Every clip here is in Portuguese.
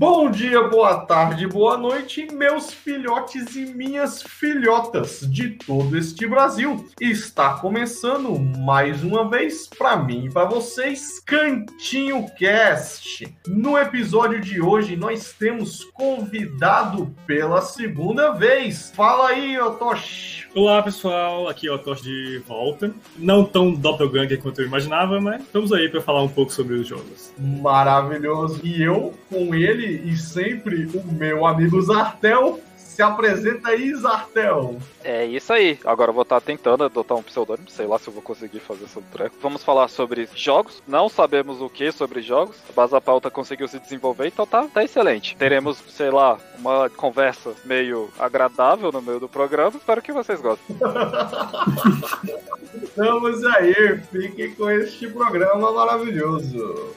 Bom dia, boa tarde, boa noite, meus filhotes e minhas filhotas de todo este Brasil. Está começando mais uma vez para mim e para vocês Cantinho Cast. No episódio de hoje nós temos convidado pela segunda vez. Fala aí, Otoshi. Olá pessoal, aqui é o Otoshi de volta. Não tão doppelganger quanto eu imaginava, mas estamos aí para falar um pouco sobre os jogos. Maravilhoso. E eu com ele e sempre o meu amigo Zartel. Se apresenta aí, Zartel. É isso aí. Agora eu vou estar tentando adotar um pseudônimo, sei lá se eu vou conseguir fazer esse treco. Vamos falar sobre jogos. Não sabemos o que sobre jogos. A base da pauta conseguiu se desenvolver, então tá, tá excelente. Teremos, sei lá, uma conversa meio agradável no meio do programa. Espero que vocês gostem. Estamos aí, fiquem com este programa maravilhoso.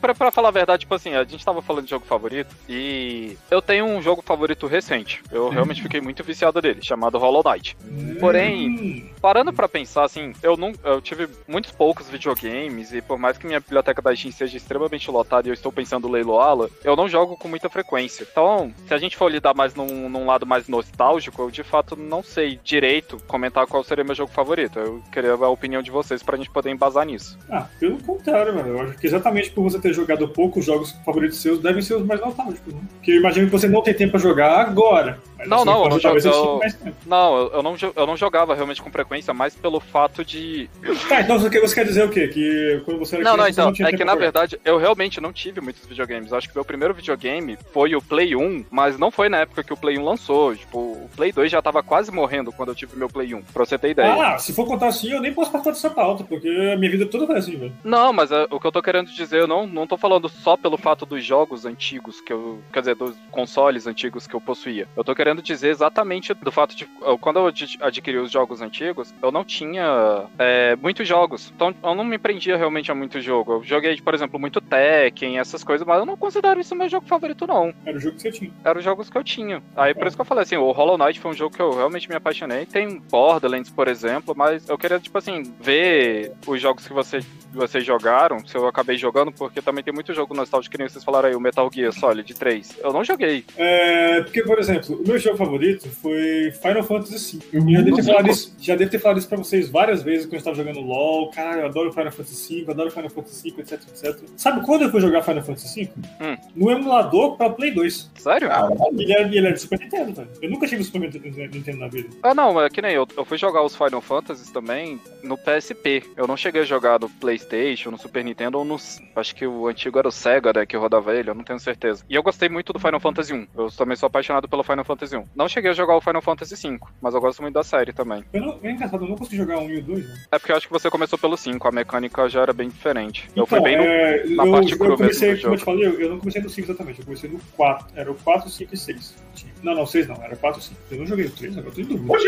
Pra, pra falar a verdade, tipo assim, a gente tava falando de jogo favorito e eu tenho um jogo favorito recente. Eu realmente fiquei muito viciado dele, chamado Hollow Knight. Porém, parando pra pensar, assim, eu não, eu tive muitos poucos videogames e por mais que minha biblioteca da Steam seja extremamente lotada e eu estou pensando leiloá-la, eu não jogo com muita frequência. Então, se a gente for lidar mais num, num lado mais nostálgico, eu de fato não sei direito comentar qual seria meu jogo favorito. Eu queria a opinião de vocês pra gente poder embasar nisso. Ah, pelo contrário, mano. Eu acho que exatamente por você ter jogado pouco, os jogos favoritos seus devem ser os mais nostálgicos, né? Porque eu imagino que você não tem tempo pra jogar agora. Mas Não, você não, eu não eu-. Não, eu, não, eu não jogava realmente com frequência, mais pelo fato de Tá, então você quer, você quer dizer o quê? Que quando você era Não, não, criança, você então, tinha é que na verdade eu realmente não tive muitos videogames. Eu acho que meu primeiro videogame foi o Play 1, mas não foi na época que o Play 1 lançou. Tipo, o Play 2 já tava quase morrendo quando eu tive meu Play 1, pra você ter ideia. Ah, se for contar assim, eu nem posso participar dessa pauta, porque a minha vida toda foi assim, velho. Não, mas é, o que eu tô querendo dizer, eu não, não tô falando só pelo fato dos jogos antigos que eu. Quer dizer, dos consoles antigos que eu possuía. Eu tô querendo dizer exatamente do fato de. Quando eu ad- adquiri os jogos antigos, eu não tinha é, muitos jogos. Então eu não me prendia realmente a muito jogo. Eu joguei, por exemplo, muito Tekken, essas coisas, mas eu não considero isso meu jogo favorito, não. Era o jogo que você tinha. Eram os jogos que eu tinha. Aí por isso que eu falei assim, o Hollow Knight foi um jogo que eu realmente me apaixonei. Tem Borderlands, por exemplo, mas eu queria, tipo assim, ver os jogos que você, vocês jogaram, se eu acabei jogando, porque também tem muito jogo nostálgico, que nem vocês falaram aí, o Metal Gear Solid 3. Eu não joguei. É, porque, por exemplo, o meu jogo favorito foi Final Fantasy V. Eu já devo, ter falado isso, já devo ter falado isso pra vocês várias vezes quando eu estava jogando LOL. Cara, eu adoro Final Fantasy V, adoro Final Fantasy V, etc, etc. Sabe quando eu fui jogar Final Fantasy V? Hum. No emulador pra Play 2. Sério? E ele era, e ele era de Super Nintendo, velho. Eu nunca tive Super Nintendo na vida. Ah, não, é que nem eu. Eu fui jogar os Final Fantasies também no PSP. Eu não cheguei a jogar no PlayStation, no Super Nintendo ou no. Acho que o antigo era o Sega, né? Que rodava ele, eu não tenho certeza. E eu gostei muito do Final Fantasy 1. Eu também sou apaixonado pelo Final Fantasy 1. Não cheguei a jogar o Final Fantasy 5, mas eu gosto muito da série também. Eu não, é engraçado, eu não consegui jogar um e o dois, né? É porque eu acho que você começou pelo 5, a mecânica já era bem diferente. Eu fui Então, bem no. é, na eu, parte eu cru comecei, mesmo do como eu te falei, eu, eu não comecei no 5 exatamente, eu comecei no 4. Era o 4, 5 e 6. Não, não, 6 não, era 4 e 5. Eu não joguei o 3, agora eu tô em dúvida.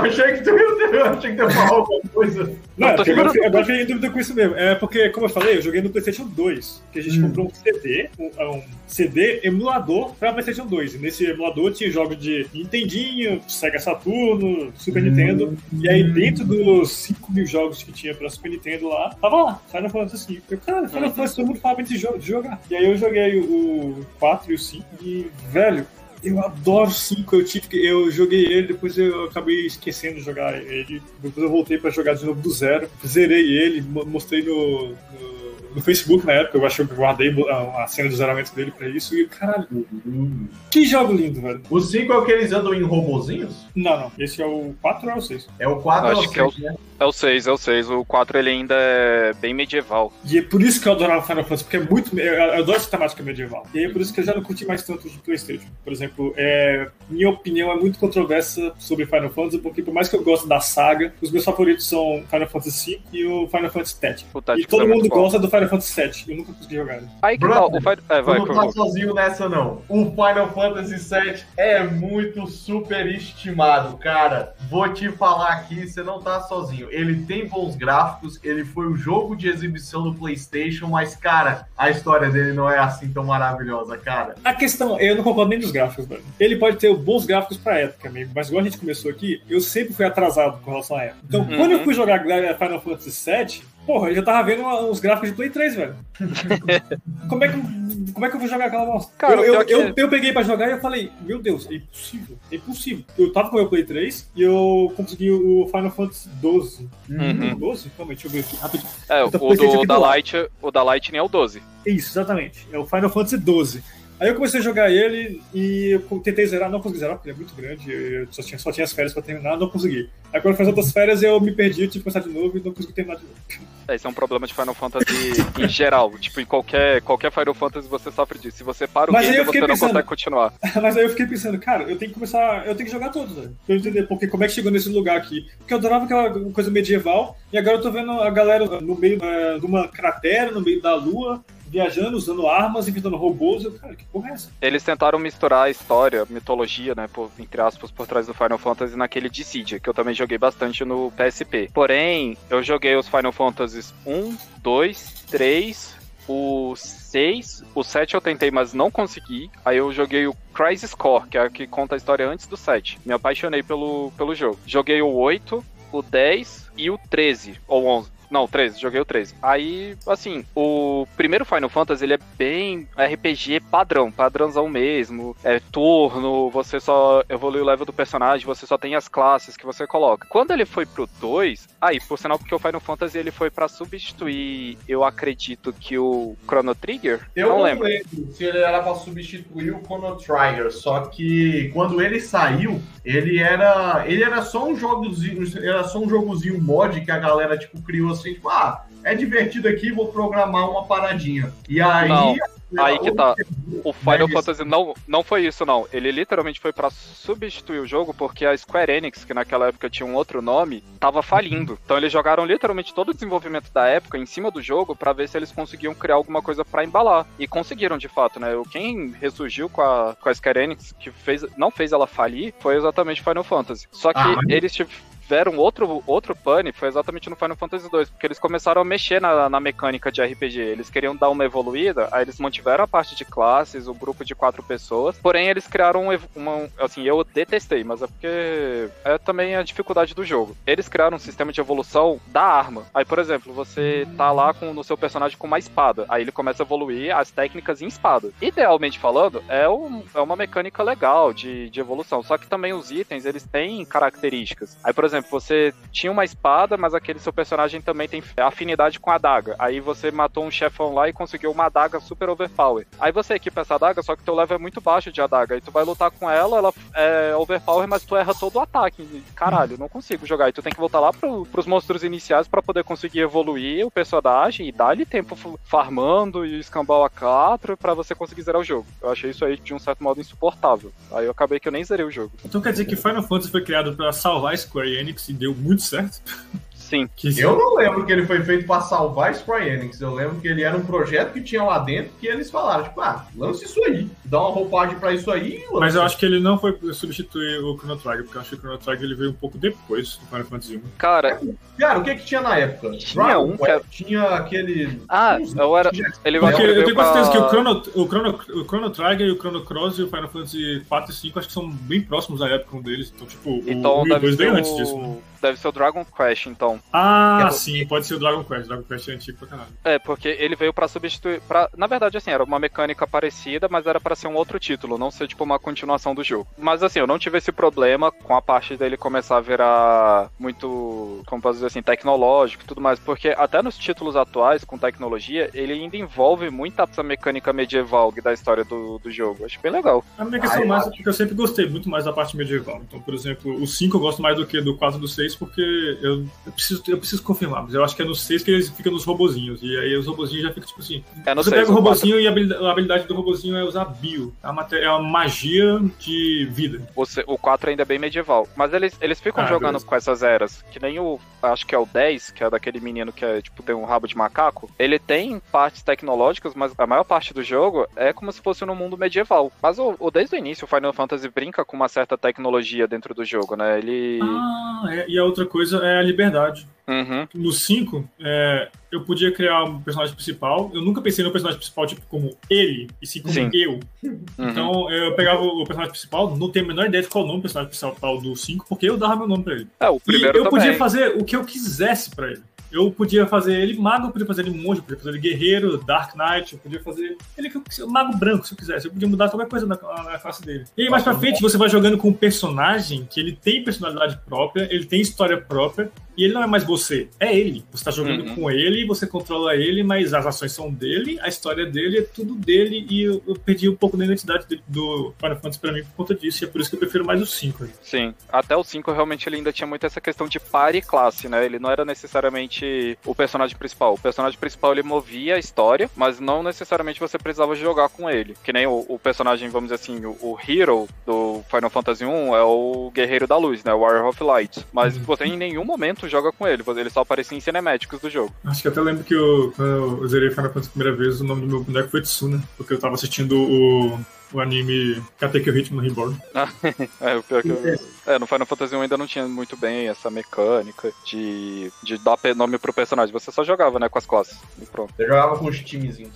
Achei que tu ia falar alguma coisa. Não, Eu é tô agora eu fiquei em dúvida com isso mesmo. É porque, como eu falei, eu joguei no PlayStation 2, que a gente Hum. comprou um CD, um, um CD emulador pra PlayStation 2. E nesse emulador tinha jogos de Nintendinho, Sega Saturno, Super Nintendo. E aí, dentro dos 5 mil jogos que tinha pra Super Nintendo lá, tava lá, Final Fantasy V. Eu, cara, Final Fantasy todo mundo fala bem de, jo- de jogar. E aí eu joguei o 4 e o 5 e, velho. Eu adoro o 5, eu, tive, que- eu joguei ele, depois eu acabei esquecendo de jogar ele. Depois eu voltei pra jogar de novo do zero. Zerei ele, mo- mostrei no, no, no Facebook na época, eu achei que eu guardei a, a cena de zeramento dele pra isso. E caralho, que jogo lindo, velho. O 5 é o que eles andam em robozinhos? Não, não, esse é o 4 ou é o 6? É o 4 ou Acho é o- 6, né? É o 6, é o 6. O 4 ele ainda é bem medieval. E é por isso que eu adorava Final Fantasy, porque é muito. Eu eu adoro essa temática medieval. E aí é por isso que eu já não curti mais tanto de PlayStation. Por exemplo, é, minha opinião é muito controversa sobre Final Fantasy, porque por mais que eu goste da saga, os meus favoritos são Final Fantasy V e o Final Fantasy Tactics. E todo é mundo bom. gosta do Final Final Fantasy VII. Eu nunca consegui jogar. Aí que tal? O Final... É, vai, não tá sozinho nessa, não. O Final Fantasy VII é muito superestimado, cara. Vou te falar aqui, você não tá sozinho. Ele tem bons gráficos, ele foi o jogo de exibição do PlayStation, mas, cara, a história dele não é assim tão maravilhosa, cara. A questão, eu não concordo nem dos gráficos, velho. Ele pode ter bons gráficos pra época, amigo, mas igual a gente começou aqui, eu sempre fui atrasado com relação à época. Então, uhum. quando eu fui jogar Final Fantasy VII, Porra, eu já tava vendo os gráficos de Play 3, velho. como, é que, como é que eu vou jogar aquela bosta? Cara, eu, eu, eu, eu, peguei pra jogar e eu falei, meu Deus, é impossível, é impossível. Eu tava com o meu Play 3 e eu consegui o Final Fantasy 12. Uhum. 12? Calma deixa eu ver aqui rapidinho. É, o, do, da Light, o da Lightning é o 12. Isso, exatamente. É o Final Fantasy 12. Aí eu comecei a jogar ele e eu tentei zerar, não consegui zerar, porque ele é muito grande, eu só tinha, só tinha as férias pra terminar, não consegui. Aí quando eu fiz outras férias eu me perdi, eu tive que começar de novo e não consegui terminar de novo. É, esse é um problema de Final Fantasy em geral. Tipo, em qualquer, qualquer Final Fantasy você sofre disso. Se você para o Mas game, você pensando, não consegue continuar. Mas aí eu fiquei pensando, cara, eu tenho que começar. Eu tenho que jogar todos, velho. Pra eu entender porque, como é que chegou nesse lugar aqui. Porque eu adorava aquela coisa medieval, e agora eu tô vendo a galera no meio de uma cratera, no meio da lua, viajando, usando armas, enfrentando robôs. Eu, cara, que porra é essa? Eles tentaram misturar a história, mitologia, né, por, entre aspas, por trás do Final Fantasy naquele Dissidia, que eu também joguei bastante no PSP. Porém, eu joguei os Final Fantasies 1, 2, 3, o 6, o 7 eu tentei, mas não consegui. Aí eu joguei o Crisis Core, que é a que conta a história antes do 7. Me apaixonei pelo, pelo jogo. Joguei o 8, o 10 e o 13, ou 11. Não, 13, joguei o 13. Aí, assim, o primeiro Final Fantasy ele é bem RPG padrão, padrãozão mesmo. É turno, você só evolui o level do personagem, você só tem as classes que você coloca. Quando ele foi pro 2, aí, por sinal, porque o Final Fantasy ele foi para substituir, eu acredito que o Chrono Trigger. Eu não, não lembro. lembro se ele era para substituir o Chrono Trigger, só que quando ele saiu, ele era, ele era só um jogozinho, era só um jogozinho mod que a galera tipo criou assim, tipo, ah, é divertido aqui, vou programar uma paradinha. E aí. Não. Aí que tá. O Final Fantasy não, não foi isso, não. Ele literalmente foi para substituir o jogo porque a Square Enix, que naquela época tinha um outro nome, tava falindo. Então eles jogaram literalmente todo o desenvolvimento da época em cima do jogo para ver se eles conseguiam criar alguma coisa para embalar. E conseguiram, de fato, né? Quem ressurgiu com a, com a Square Enix, que fez, não fez ela falir, foi exatamente Final Fantasy. Só que ah, eles tiveram outro, outro pane foi exatamente no Final Fantasy II, porque eles começaram a mexer na, na mecânica de RPG. Eles queriam dar uma evoluída, aí eles mantiveram a parte de classes, o grupo de quatro pessoas, porém eles criaram uma. Assim, eu detestei, mas é porque é também a dificuldade do jogo. Eles criaram um sistema de evolução da arma. Aí, por exemplo, você tá lá com, no seu personagem com uma espada, aí ele começa a evoluir as técnicas em espada. Idealmente falando, é, um, é uma mecânica legal de, de evolução, só que também os itens eles têm características. Aí, por exemplo, exemplo, você tinha uma espada, mas aquele seu personagem também tem afinidade com a adaga. Aí você matou um chefão lá e conseguiu uma adaga super overpower. Aí você equipa essa adaga, só que teu level é muito baixo de adaga. Aí tu vai lutar com ela, ela é overpower, mas tu erra todo o ataque. Caralho, não consigo jogar. E tu tem que voltar lá pro, pros monstros iniciais para poder conseguir evoluir o personagem e dar-lhe tempo farmando e escambar o A4 para você conseguir zerar o jogo. Eu achei isso aí de um certo modo insuportável. Aí eu acabei que eu nem zerei o jogo. Então quer dizer que Final Fantasy foi criado para salvar Square Enix Enix e deu muito certo. Sim. Eu não lembro que ele foi feito para salvar Square Enix. Eu lembro que ele era um projeto que tinha lá dentro que eles falaram, tipo, ah, lance isso aí. Dá uma roupagem para isso aí. Mas eu acho que ele não foi substituir o Chrono Trigger, porque eu acho que o Chrono Trigger ele veio um pouco depois do Final Fantasy 1. Cara, cara, o que que tinha na época? Tinha Dragon um que era... tinha aquele Ah, eu era ele porque eu tenho certeza que o Chrono, o Chrono o Chrono Trigger e o Chrono Cross e o Final Fantasy 4 e 5 acho que são bem próximos da época um deles. Então, tipo, então, o 1 e o 2 veio antes disso, né? Deve ser o Dragon Quest, então. Ah, é, sim, pode ser o Dragon Quest. Dragon Quest é antigo pra caralho. É, porque ele veio para substituir. Pra... Na verdade, assim, era uma mecânica parecida, mas era para ser um outro título, não ser tipo uma continuação do jogo. Mas assim, eu não tive esse problema com a parte dele começar a virar muito, como posso dizer assim, tecnológico e tudo mais, porque até nos títulos atuais, com tecnologia, ele ainda envolve muita essa mecânica medieval da história do, do jogo. Acho bem legal. A minha questão mais é porque eu sempre gostei muito mais da parte medieval. Então, por exemplo, o 5 eu gosto mais do que do 4 do 6 6 porque eu, eu, preciso, eu preciso confirmar, mas eu acho que é no 6 que eles ficam nos robozinhos. E aí os robozinhos já ficam tipo assim. É você 6, pega o robozinho e a habilidade, a habilidade do robozinho é usar bio. É uma, é uma magia de vida. O, se- o 4 ainda é bem medieval. Mas eles, eles ficam Ah, jogando beleza. com essas eras. Que nem o. Acho que é o 10, que é daquele menino que é, tipo, tem um rabo de macaco. Ele tem partes tecnológicas, mas a maior parte do jogo é como se fosse no mundo medieval. Mas o, o- desde o início, o Final Fantasy brinca com uma certa tecnologia dentro do jogo, né? Ele. Ah, é, e a outra coisa é a liberdade. Uhum. No 5, é, eu podia criar um personagem principal. Eu nunca pensei no personagem principal, tipo, como ele, e sim como Sim. eu. uhum. Então, eu pegava o personagem principal, não tenho a menor ideia de qual o nome do personagem principal do 5, porque eu dava meu nome pra ele. É, o E primeiro eu também. podia fazer o que eu quisesse pra ele. Eu podia fazer ele mago, eu podia fazer ele monge, eu podia fazer ele guerreiro, Dark Knight, eu podia fazer ele mago branco, se eu quisesse. Eu podia mudar qualquer coisa na, na classe dele. E aí, mais pra frente, você vai jogando com um personagem que ele tem personalidade própria, ele tem história própria, e ele não é mais você, é ele. Você tá jogando Uhum. com ele, você controla ele, mas as ações são dele, a história dele é tudo dele, e eu, eu perdi um pouco da identidade dele- do Final Fantasy pra mim por conta disso, e é por isso que eu prefiro mais o 5. aí. Sim, até o 5 realmente ele ainda tinha muito essa questão de par e classe, né? Ele não era necessariamente o personagem principal. O personagem principal ele movia a história, mas não necessariamente você precisava jogar com ele. Que nem o, o personagem, vamos dizer assim, o, o Hero do Final Fantasy 1 é o Guerreiro da Luz, né? O Warrior of Light. Mas Uhum. você em nenhum momento joga com ele, ele só aparecia em cinemáticos do jogo. Acho que até lembro que eu, quando eu zerei Final Fantasy a primeira vez, o nome do meu boneco foi Tsuna, porque eu tava assistindo o, o anime Katekyo Hitman Reborn. É, o pior que eu... É, no Final Fantasy 1 ainda não tinha muito bem essa mecânica de, de dar nome pro personagem. Você só jogava, né, com as classes. E pronto. Eu jogava com os timezinhos.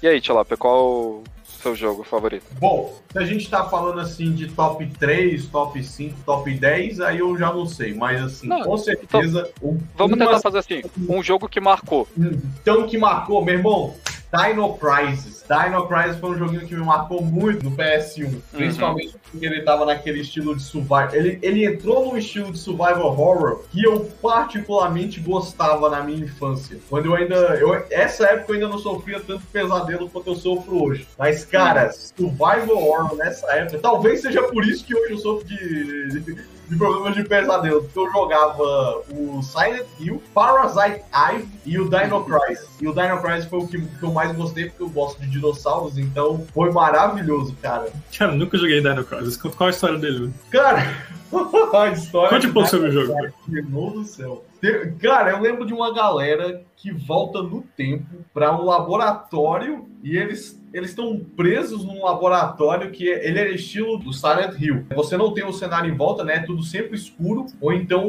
E aí, Tilapia, qual seu jogo favorito? Bom, se a gente tá falando assim de top 3, top 5, top 10, aí eu já não sei. Mas assim, Não, com certeza. o- Vamos uma- tentar fazer assim, um jogo que marcou. Então que marcou, meu irmão. Dino Crisis. Dino Crisis foi um joguinho que me marcou muito no PS1. Principalmente porque ele tava naquele estilo de survival. Ele, ele entrou num estilo de survival horror que eu particularmente gostava na minha infância. Quando eu ainda. Eu, essa época eu ainda não sofria tanto pesadelo quanto eu sofro hoje. Mas, cara, survival horror nessa época. Talvez seja por isso que hoje eu sofro de. De problemas de pesadelo, porque eu jogava o Silent Hill, Parasite Eve e o Dino Crisis. E o Dino Crisis foi o que, que eu mais gostei, porque eu gosto de dinossauros, então foi maravilhoso, cara. Cara, nunca joguei Dino Crisis. Qual a história dele? Cara, a história. Conte um pouco sobre o jogo. Meu Deus do céu. Cara, eu lembro de uma galera que volta no tempo para um laboratório e eles eles estão presos num laboratório que é- ele é estilo do Silent Hill. Você não tem o cenário em volta, né? É tudo sempre escuro, ou então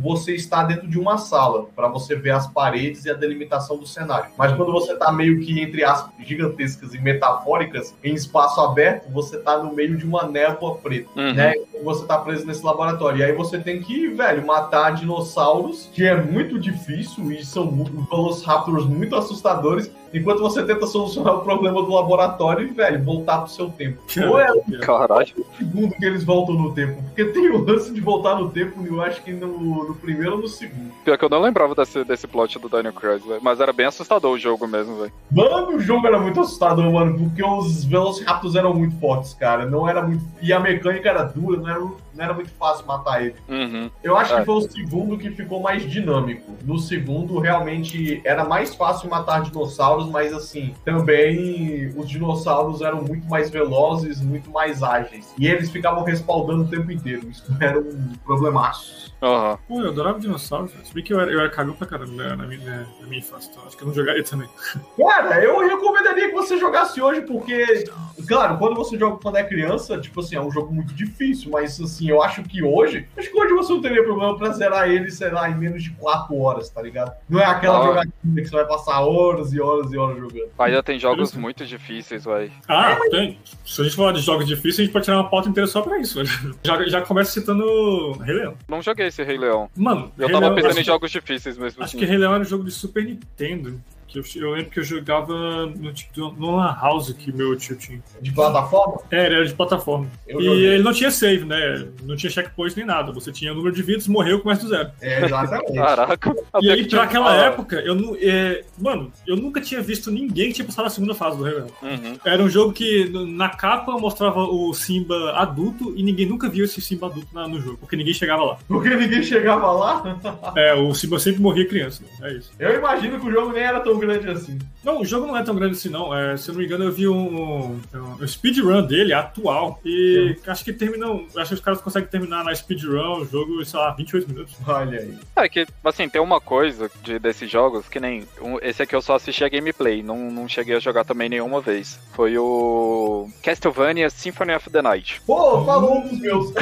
você está dentro de uma sala para você ver as paredes e a delimitação do cenário. Mas quando você tá meio que entre aspas gigantescas e metafóricas em espaço aberto, você tá no meio de uma névoa preta Uhum. né? Você tá preso nesse laboratório. E aí você tem que, velho, matar dinossauros, que é muito difícil e são velociraptors muito assustadores, enquanto você tenta solucionar o problema do laboratório e, velho, voltar pro seu tempo. Ou é o segundo que eles voltam no tempo, porque tem o lance de voltar no tempo, eu acho que no, no primeiro ou no segundo. Pior que eu não lembrava desse, desse plot do Dino Crisis, velho. Mas era bem assustador o jogo mesmo, velho. Mano, o jogo era muito assustador, mano, porque os Velociraptors eram muito fortes, cara. Não era muito. E a mecânica era dura, não era, não era muito fácil matar ele. Uhum. Eu acho É. que foi o segundo que ficou mais dinâmico. No segundo, realmente era mais fácil matar dinossauros, mas assim, também os dinossauros eram muito mais velozes, muito mais ágeis. E eles ficavam respaldando o tempo inteiro. Isso era um problemaço. Aham. Pô, eu adorava dinossauros. velho. Se bem que eu era, eu era cagão pra caramba né, na minha, na, na minha infância, então acho que eu não jogaria também. Cara, eu recomendaria que você jogasse hoje, porque, claro, quando você joga quando é criança, tipo assim, é um jogo muito difícil, mas assim, eu acho que hoje, acho que hoje você não teria problema pra zerar ele, sei lá, em menos de 4 horas, tá ligado? Não é aquela Ah. jogatina que você vai passar horas e horas e horas jogando. Ainda tem jogos muito difíceis, velho. Ah, tem. Se a gente falar de jogos difíceis, a gente pode tirar uma pauta inteira só pra isso. Já, já começa citando Rei Leão. Não joguei esse Rei Leão. Mano, Eu Rei tava Leão, pensando em que- jogos difíceis mesmo. Acho assim. que Rei Leão era um jogo de Super Nintendo. Que eu, eu lembro que eu jogava no, tipo, no Lan House que meu tio tinha. De plataforma? É, ele era de plataforma. Eu e joguei. ele não tinha save, né? Não tinha checkpoint nem nada. Você tinha o número de vidas, morreu, começa do zero. É, exatamente. Caraca. E aí, pra aquela Ah, época, eu não. é, mano, eu nunca tinha visto ninguém que tinha passado a segunda fase do Leão. Uhum. Era um jogo que na capa mostrava o Simba adulto e ninguém nunca viu esse Simba adulto na- no jogo, porque ninguém chegava lá. Porque ninguém chegava lá. É, o Simba sempre morria criança. É isso. Eu imagino que o jogo nem era tão grande assim. Não, o jogo não é tão grande assim, não. É, se eu não me engano, eu vi um, um, um speedrun dele, atual. E acho que terminam. Acho que os caras conseguem terminar na speedrun o jogo, sei lá, 28 minutos. Olha aí. É que, assim, tem uma coisa de, desses jogos que nem. um- esse aqui eu só assisti a gameplay, não, não cheguei a jogar também nenhuma vez. Foi o Castlevania Symphony of the Night. Pô, falou um dos meus.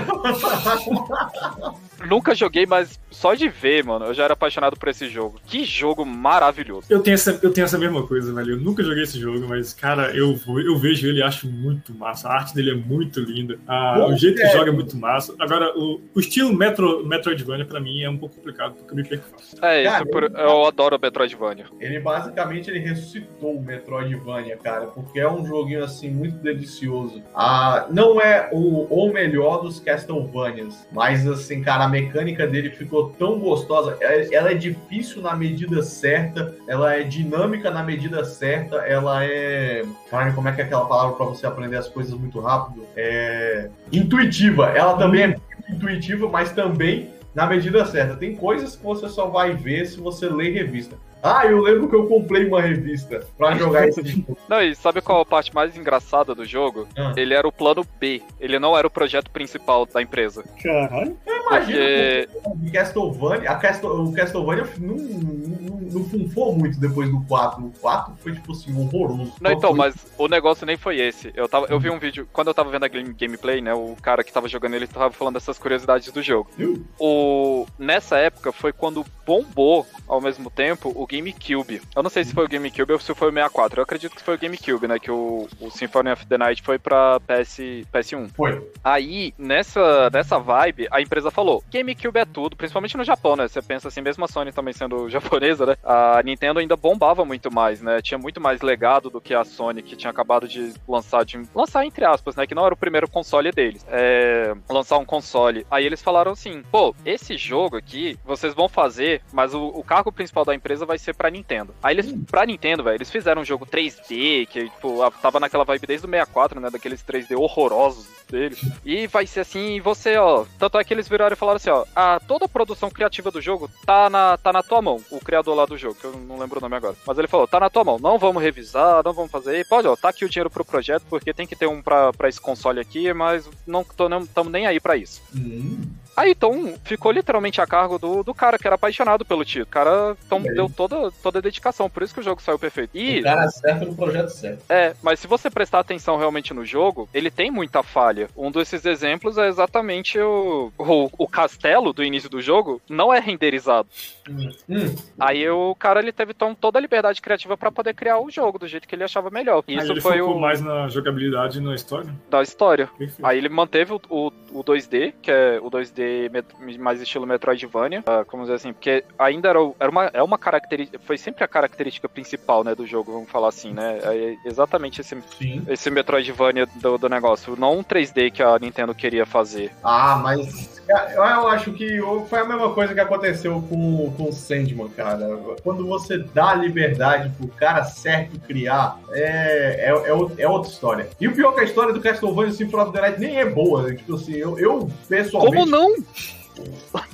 Nunca joguei, mas só de ver, mano, eu já era apaixonado por esse jogo. Que jogo maravilhoso. Eu tenho, essa, eu tenho essa mesma coisa, velho. Eu nunca joguei esse jogo, mas, cara, eu, eu vejo ele e acho muito massa. A arte dele é muito linda. Ah, Bom, o jeito que joga é muito massa. Agora, o, o estilo Metro, Metroidvania, pra mim, é um pouco complicado, porque eu me perco fácil. É, Cara, isso por- eu adoro Metroidvania. Ele basicamente ele ressuscitou o Metroidvania, cara, porque é um joguinho assim muito delicioso. Ah, não é o, o melhor dos Castlevanias, mas assim, cara, a mecânica dele ficou tão gostosa. É- Ela é difícil na medida certa, ela é dinâmica na medida certa, ela é. Caralho, como é que é aquela palavra pra você aprender as coisas muito rápido? É. Intuitiva. Ela também é intuitiva, mas também na medida certa. Tem coisas que você só vai ver se você ler revista. Ah, eu lembro que eu comprei uma revista pra jogar esse jogo. Não, e sabe qual a parte mais engraçada do jogo? Ah. Ele era o plano B, ele não era o projeto principal da empresa. Caralho. Eu imagino Porque que o Castlevania, a Castle, o Castlevania não, não, não funfou muito depois do 4. O 4 foi, tipo assim, horroroso. Não, então, Foi- mas o negócio nem foi esse. Eu, tava, eu vi um vídeo, quando eu tava vendo a game- gameplay, né, o cara que tava jogando ele tava falando dessas curiosidades do jogo. Viu? O, nessa época foi quando bombou, ao mesmo tempo, o GameCube. Eu não sei se foi o GameCube ou se foi o 64. Eu acredito que foi o GameCube, né, que o, o Symphony of the Night foi pra PS, PS1. Foi. Aí, nessa, nessa vibe, a empresa falou: GameCube é tudo, principalmente no Japão, né? Você pensa assim, mesmo a Sony também sendo japonesa, né? A Nintendo ainda bombava muito mais, né? Tinha muito mais legado do que a Sony, que tinha acabado de lançar, de, lançar entre aspas, né? Que não era o primeiro console deles. É, lançar um console. Aí eles falaram assim: pô, esse jogo aqui, vocês vão fazer, mas o, o cargo principal da empresa vai ser pra Nintendo. Aí eles, pra Nintendo, velho, eles fizeram um jogo 3D, que, tipo, tava naquela vibe desde o 64, né? Daqueles 3D horrorosos deles. E vai ser assim, e você, ó. Tanto é que eles viraram e falaram assim, ó. A, toda a produção criativa do jogo tá na, tá na tua mão. O criador lá do jogo, que eu não lembro o nome agora. Mas ele falou, tá na tua mão. Não vamos revisar, não vamos fazer. Pode, ó, tá aqui o dinheiro pro projeto, porque tem que ter um pra, pra esse console aqui, mas não estamos nem aí pra isso. Hum. Aí então ficou literalmente a cargo do, do cara que era apaixonado pelo título. O cara então, deu toda, toda a dedicação, por isso que o jogo saiu perfeito. E O cara certo no projeto certo. é, mas se você prestar atenção realmente no jogo, ele tem muita falha. Um desses exemplos é exatamente o, o, o castelo do início do jogo não é renderizado. Hum. Hum. Aí o cara ele teve então, toda a liberdade criativa pra poder criar o jogo do jeito que ele achava melhor. Aí Isso ele foi focou o mais na jogabilidade e na história. da história. Perfeito. Aí ele manteve o, o, o 2D, que é o 2D met- mais estilo Metroidvania, ah, como dizer assim, porque ainda era, era uma, é uma característica, foi sempre a característica principal, né, do jogo, vamos falar assim, né, é exatamente esse, Sim. esse Metroidvania do, do negócio, não um 3D que a Nintendo queria fazer. Ah, mas eu eu acho que foi a mesma coisa que aconteceu com, com o Sandman, cara. Quando você dá liberdade pro cara certo criar, é, é, é, é outra história. E o pior é que a história do Castlevania Symphony of the Night nem é boa. né? Tipo assim, eu, eu pessoalmente. Como não?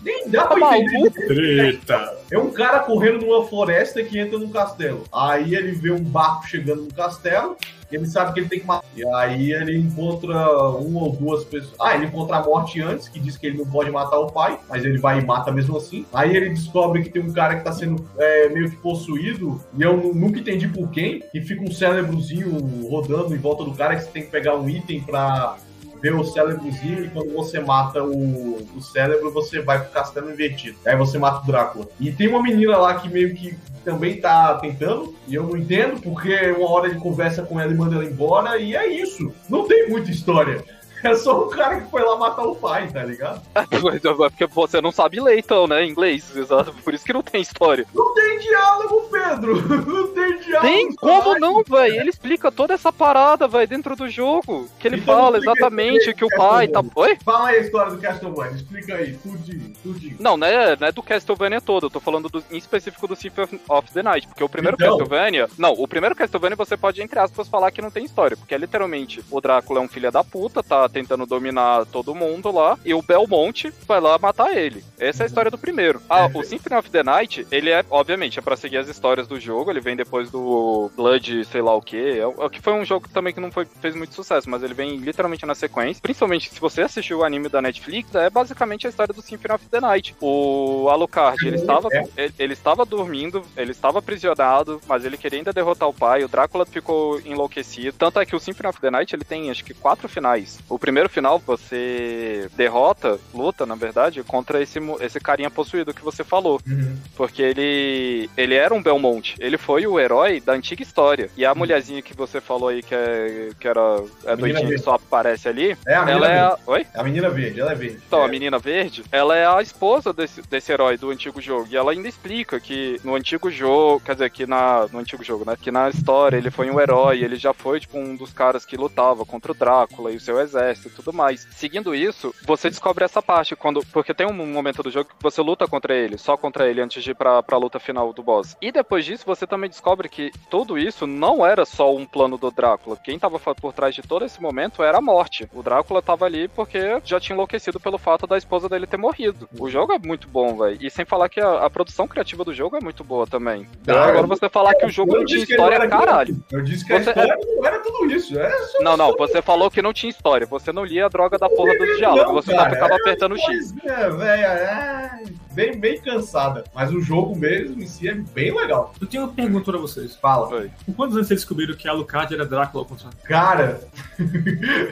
Nem dá Tá pra entender. Treta! É um cara correndo numa floresta que entra num castelo. Aí ele vê um barco chegando no castelo. Ele sabe que ele tem que matar. E aí ele encontra uma ou duas pessoas. Ah, ele encontra a morte antes, que diz que ele não pode matar o pai, mas ele vai e mata mesmo assim. Aí ele descobre que tem um cara que tá sendo é, meio que possuído, e eu nu- nunca entendi por quem, e fica um cérebrozinho rodando em volta do cara que você tem que pegar um item pra ver o cérebrozinho e quando você mata o, o cérebro, você vai pro castelo invertido. Aí você mata o Drácula. E tem uma menina lá que meio que também tá tentando, e eu não entendo, porque uma hora ele conversa com ela e manda ela embora, e é isso. Não tem muita história. É só um cara que foi lá matar o pai, tá ligado? Porque você não sabe ler então, né, inglês, exato, por isso que não tem história. Não tem diálogo, Pedro! Não tem Tem como não, velho? Ele explica toda essa parada, velho, dentro do jogo. Que ele Então fala exatamente que o pai tá. Oi? Fala aí a história do Castlevania, explica aí, tudinho, tudinho. Não, não é, não é do Castlevania todo, eu tô falando do- em específico do Symphony of- of the Night, porque o primeiro Então. Castlevania. Não, o primeiro Castlevania você pode, entre aspas, falar que não tem história, porque é literalmente o Drácula é um filho da puta, tá tentando dominar todo mundo lá, e o Belmonte vai lá matar ele. Essa é a história do primeiro. Ah, o Symphony of the Night, ele é, obviamente, é pra seguir as histórias do jogo, ele vem depois do Blood, sei lá o que, é, o- que foi um jogo também que não foi, fez muito sucesso, mas ele vem literalmente na sequência. Principalmente se você assistiu o anime da Netflix, é basicamente a história do Symphony of the Night. O Alucard, ele estava, É. ele, ele estava dormindo, ele estava aprisionado, mas ele queria ainda derrotar o pai. O Drácula ficou enlouquecido. Tanto é que o Symphony of the Night ele tem acho que quatro finais. O primeiro final você derrota, luta, na verdade, contra esse, esse carinha possuído que você falou. Uhum. Porque ele ele era um Belmonte. Ele foi o herói da antiga história. E a mulherzinha que você falou aí que, é, que era é doidinha que só aparece ali, É a menina ela é verde. a... Oi? A menina verde, ela é verde. Então, é. a menina verde, ela é a esposa desse, desse herói do antigo jogo. E ela ainda explica que no antigo jogo, quer dizer, que na, no antigo jogo, né? Que na história ele foi um herói, ele já foi, tipo, um dos caras que lutava contra o Drácula e o seu exército e tudo mais. Seguindo isso, você descobre essa parte, quando. Porque tem um momento do jogo que você luta contra ele, só contra ele, antes de ir pra, pra luta final do boss. E depois disso, você também descobre que tudo isso não era só um plano do Drácula. Quem tava por trás de todo esse momento era a morte. O Drácula tava ali porque já tinha enlouquecido pelo fato da esposa dele ter morrido. O jogo é muito bom, velho. E sem falar que a, a produção criativa do jogo é muito boa também. Agora você falar que o jogo não tinha história, caralho. Eu disse que a Você- história não era tudo isso. É Não, não, você falou que não tinha história. Você não lia a droga da porra dos diálogos. Não, Você cara, ficava é apertando o X. É, velho, é bem, bem cansada. Mas o jogo mesmo em si é bem legal. Eu tenho uma pergunta pra vocês. Fala. Oi. Com quantos anos vocês descobriram que Alucard era Drácula ao contrário? Cara,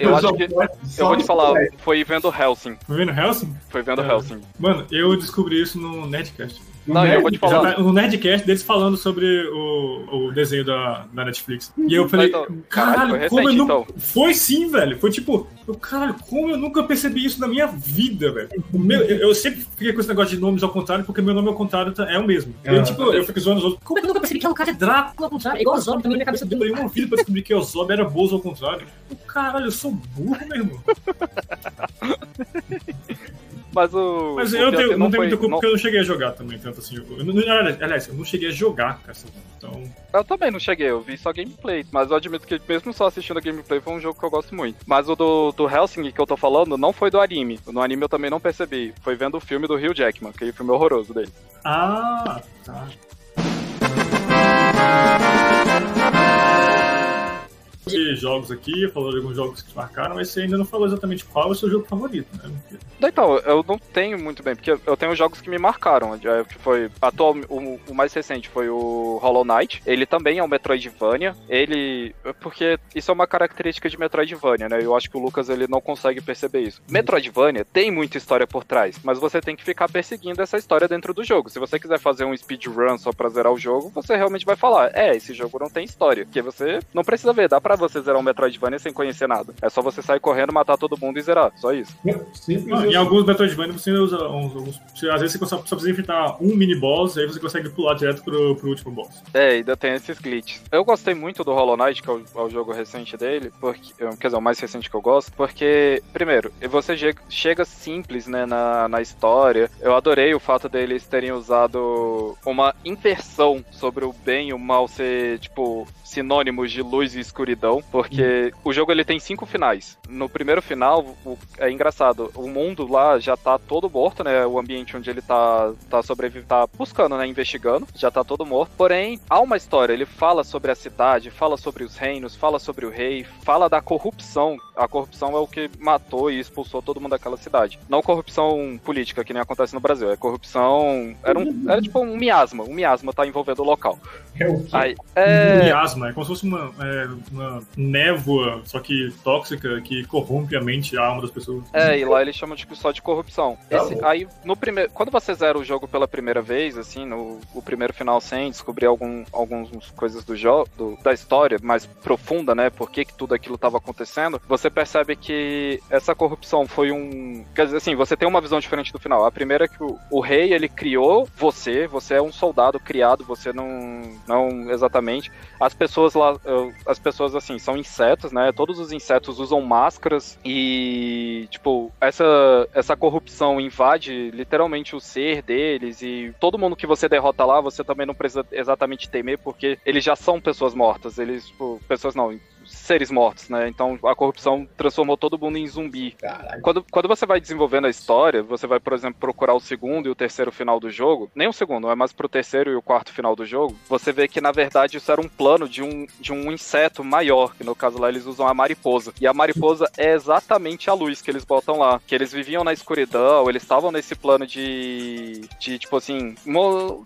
Eu acho só- que. Eu vou te falar, foi vendo Helsing. Foi vendo Helsing? Foi vendo É. Helsing. Mano, eu descobri isso no Nerdcast. No Não, e eu Nerd, vou te Já falar. tá no Nerdcast deles falando sobre o, o desenho da, da Netflix. E eu falei, Então, caralho, como eu nunca. então. Foi sim, velho. Foi tipo, eu, caralho, como eu nunca percebi isso na minha vida, velho. O meu- eu, eu sempre fiquei com esse negócio de nomes ao contrário, porque meu nome ao contrário tá- é o mesmo. Ah. tipo, eu fico zoando os outros. Como é que eu nunca percebi que Alucard é Drácula ao contrário? É igual o Zob, também na minha cabeça demorei uma vida pra descobrir que o Zob era Bozo ao contrário. Eu, caralho, eu sou burro, meu irmão. Mas o. Mas o eu tenho- que não tenho foi- muita culpa não- porque eu não cheguei a jogar também, tanto assim. Eu, não- não- aliás, eu não cheguei a jogar Castlevania. Então, Eu também não cheguei, eu vi só gameplay. Mas eu admito que mesmo só assistindo a gameplay foi um jogo que eu gosto muito. Mas o do, do Helsing que eu tô falando não foi do anime. No anime eu também não percebi. Foi vendo o filme do Hugh Jackman, aquele filme horroroso dele. Ah, tá. De jogos aqui, falou de alguns jogos que te marcaram, mas você ainda não falou exatamente qual é o seu jogo favorito, né? Então, eu não tenho muito bem, porque eu tenho jogos que me marcaram. Que foi. Atual, o, o mais recente foi o Hollow Knight. Ele também é um Metroidvania. Ele. Porque isso é uma característica de Metroidvania, né? Eu acho que o Lucas ele não consegue perceber isso. Metroidvania tem muita história por trás, mas você tem que ficar perseguindo essa história dentro do jogo. Se você quiser fazer um speedrun só pra zerar o jogo, você realmente vai falar: é, esse jogo não tem história. Porque você não precisa ver, dá pra você zerar um Metroidvania sem conhecer nada. É só você sair correndo, matar todo mundo e zerar. Só isso. Simples Ah, em alguns Metroidvania você usa uns, alguns- às vezes você só só precisa enfrentar um mini boss, aí você consegue pular direto pro, pro último boss. É, ainda tem esses glitches. Eu gostei muito do Hollow Knight, que é o, é o jogo recente dele, porque, quer dizer, o mais recente que eu gosto, porque, primeiro, você che- chega simples, né, na, na história. Eu adorei o fato deles terem usado uma inversão sobre o bem e o mal ser, tipo, sinônimos de luz e escuridão, porque o jogo ele tem cinco finais. No primeiro final, o- é engraçado, o mundo lá já tá todo morto, né? O ambiente onde ele tá, tá sobrevivendo, tá buscando, né? Investigando, já tá todo morto. Porém, há uma história, ele fala sobre a cidade, fala sobre os reinos, fala sobre o rei, fala da corrupção. A corrupção é o que matou e expulsou todo mundo daquela cidade. Não corrupção política, que nem acontece no Brasil, é corrupção. Era, um, era tipo um miasma. Um miasma tá envolvendo o local. É o quê? Aí, Um é. miasma, é como se fosse uma, é, uma uma névoa, só que tóxica, que corrompe a mente e a alma das pessoas. É, e lá eles chamam de só de corrupção. Tá Esse- aí, no primeiro. Quando você zera o jogo pela primeira vez, assim, no o primeiro final sem descobrir algum, algumas coisas do jogo, da história mais profunda, né? Por que, que tudo aquilo estava acontecendo, você percebe que essa corrupção foi um. Quer dizer, assim, você tem uma visão diferente do final. A primeira é que o, o rei, ele criou você, você é um soldado criado, você não. Não exatamente. As pessoas lá. As pessoas, assim, são insetos, né? Todos os insetos usam máscaras e, tipo, essa, essa corrupção invade literalmente o ser deles e todo mundo que você derrota lá, você também não precisa exatamente temer, porque eles já são pessoas mortas. Eles, tipo, pessoas não, seres mortos, né? Então a corrupção transformou todo mundo em zumbi. Caralho. Quando, quando você vai desenvolvendo a história, você vai, por exemplo, procurar o segundo e o terceiro final do jogo, nem o segundo, é mais pro terceiro e o quarto final do jogo, você vê que na verdade isso era um plano de um, de um inseto maior, que no caso lá eles usam a mariposa. E a mariposa é exatamente a luz que eles botam lá. Que eles viviam na escuridão, eles estavam nesse plano de. de tipo assim.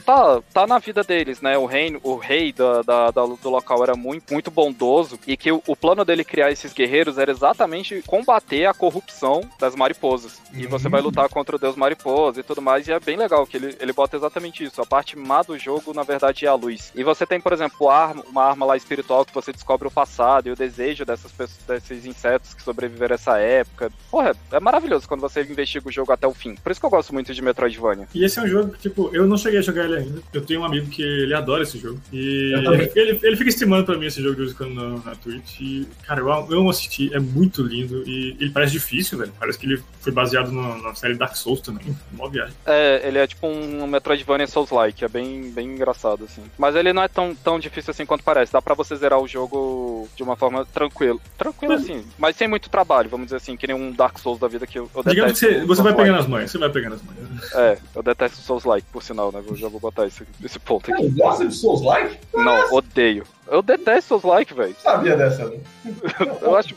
Tá, tá na vida deles, né? O reino, o rei da, da- da- do local era muito, muito bondoso e que o, o plano dele criar esses guerreiros era exatamente combater a corrupção das mariposas. E você vai lutar contra o deus mariposa e tudo mais, e é bem legal que ele, ele bota exatamente isso. A parte má do jogo, na verdade, é a luz. E você tem, por exemplo, arma- uma arma lá espiritual que você descobre o passado e o desejo dessas pessoas, desses insetos que sobreviveram a essa época. Porra, é maravilhoso quando você investiga o jogo até o fim. Por isso que eu gosto muito de Metroidvania. E esse é um jogo que, tipo, eu não cheguei a jogar ele ainda. Eu tenho um amigo que ele adora esse jogo. E ele, ele fica estimando pra mim esse jogo de vez em quando na, na Twitch. Cara, eu, amo- assistir, é muito lindo. E ele parece difícil, velho. Parece que ele foi baseado no- na série Dark Souls também. Mó viagem. É, ele é tipo um Metroidvania Souls-like, é bem, bem engraçado, assim. Mas ele não é tão, tão difícil assim quanto parece. Dá pra você zerar o jogo de uma forma tranquila. Tranquila, assim, mas sem muito trabalho, vamos dizer assim, que nem um Dark Souls da vida que eu, eu Digamos que detesto. você, você vai Souls-like. pegando as manhas. Você vai pegando as manhas. É, eu detesto Souls-like, por sinal, né? Eu já vou botar esse, esse ponto Você aqui. não gosta de Souls Like? Não, odeio. Eu detesto Souls-like, velho. Sabia dessa, não? Eu acho,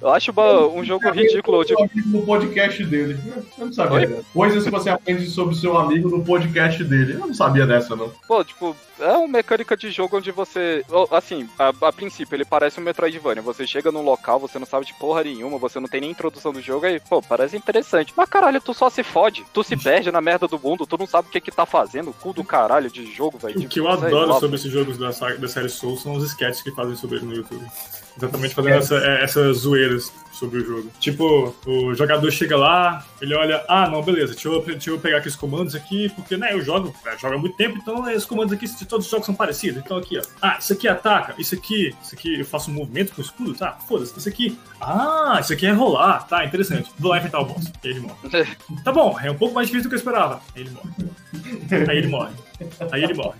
eu acho uma- um jogo ridículo. Tipo, no podcast dele. Eu não sabia Oi? dessa. Coisas que você aprende sobre o seu amigo no podcast dele. Eu não sabia dessa, não. Pô, tipo, é uma mecânica de jogo onde você. Assim, a, a princípio, ele parece um Metroidvania. Você chega num local, você não sabe de porra nenhuma, você não tem nem introdução do jogo, aí, pô, parece interessante. Mas caralho, tu só se fode. Tu se perde na merda do mundo, tu não sabe o que que tá fazendo. Cu do caralho de jogo, velho. O que eu adoro lá, sobre esses jogos da, da série Souls são os sketches que fazem sobre ele no YouTube. Exatamente fazendo essa- é, essas zoeiras sobre o jogo. Tipo, o jogador chega lá, ele olha, ah, não, beleza, deixa eu, deixa eu pegar aqui os comandos aqui, porque, né, eu jogo, né, jogo há muito tempo, então esses comandos aqui, de todos os jogos são parecidos. Então aqui, ó, ah, isso aqui ataca, isso aqui, isso aqui eu faço um movimento com o escudo, tá? Foda-se, isso aqui, ah, isso aqui é rolar, tá, interessante. Vou lá enfrentar o boss, ele morre. Tá bom, é um pouco mais difícil do que eu esperava. Aí ele morre. Aí ele morre. Aí ele morre.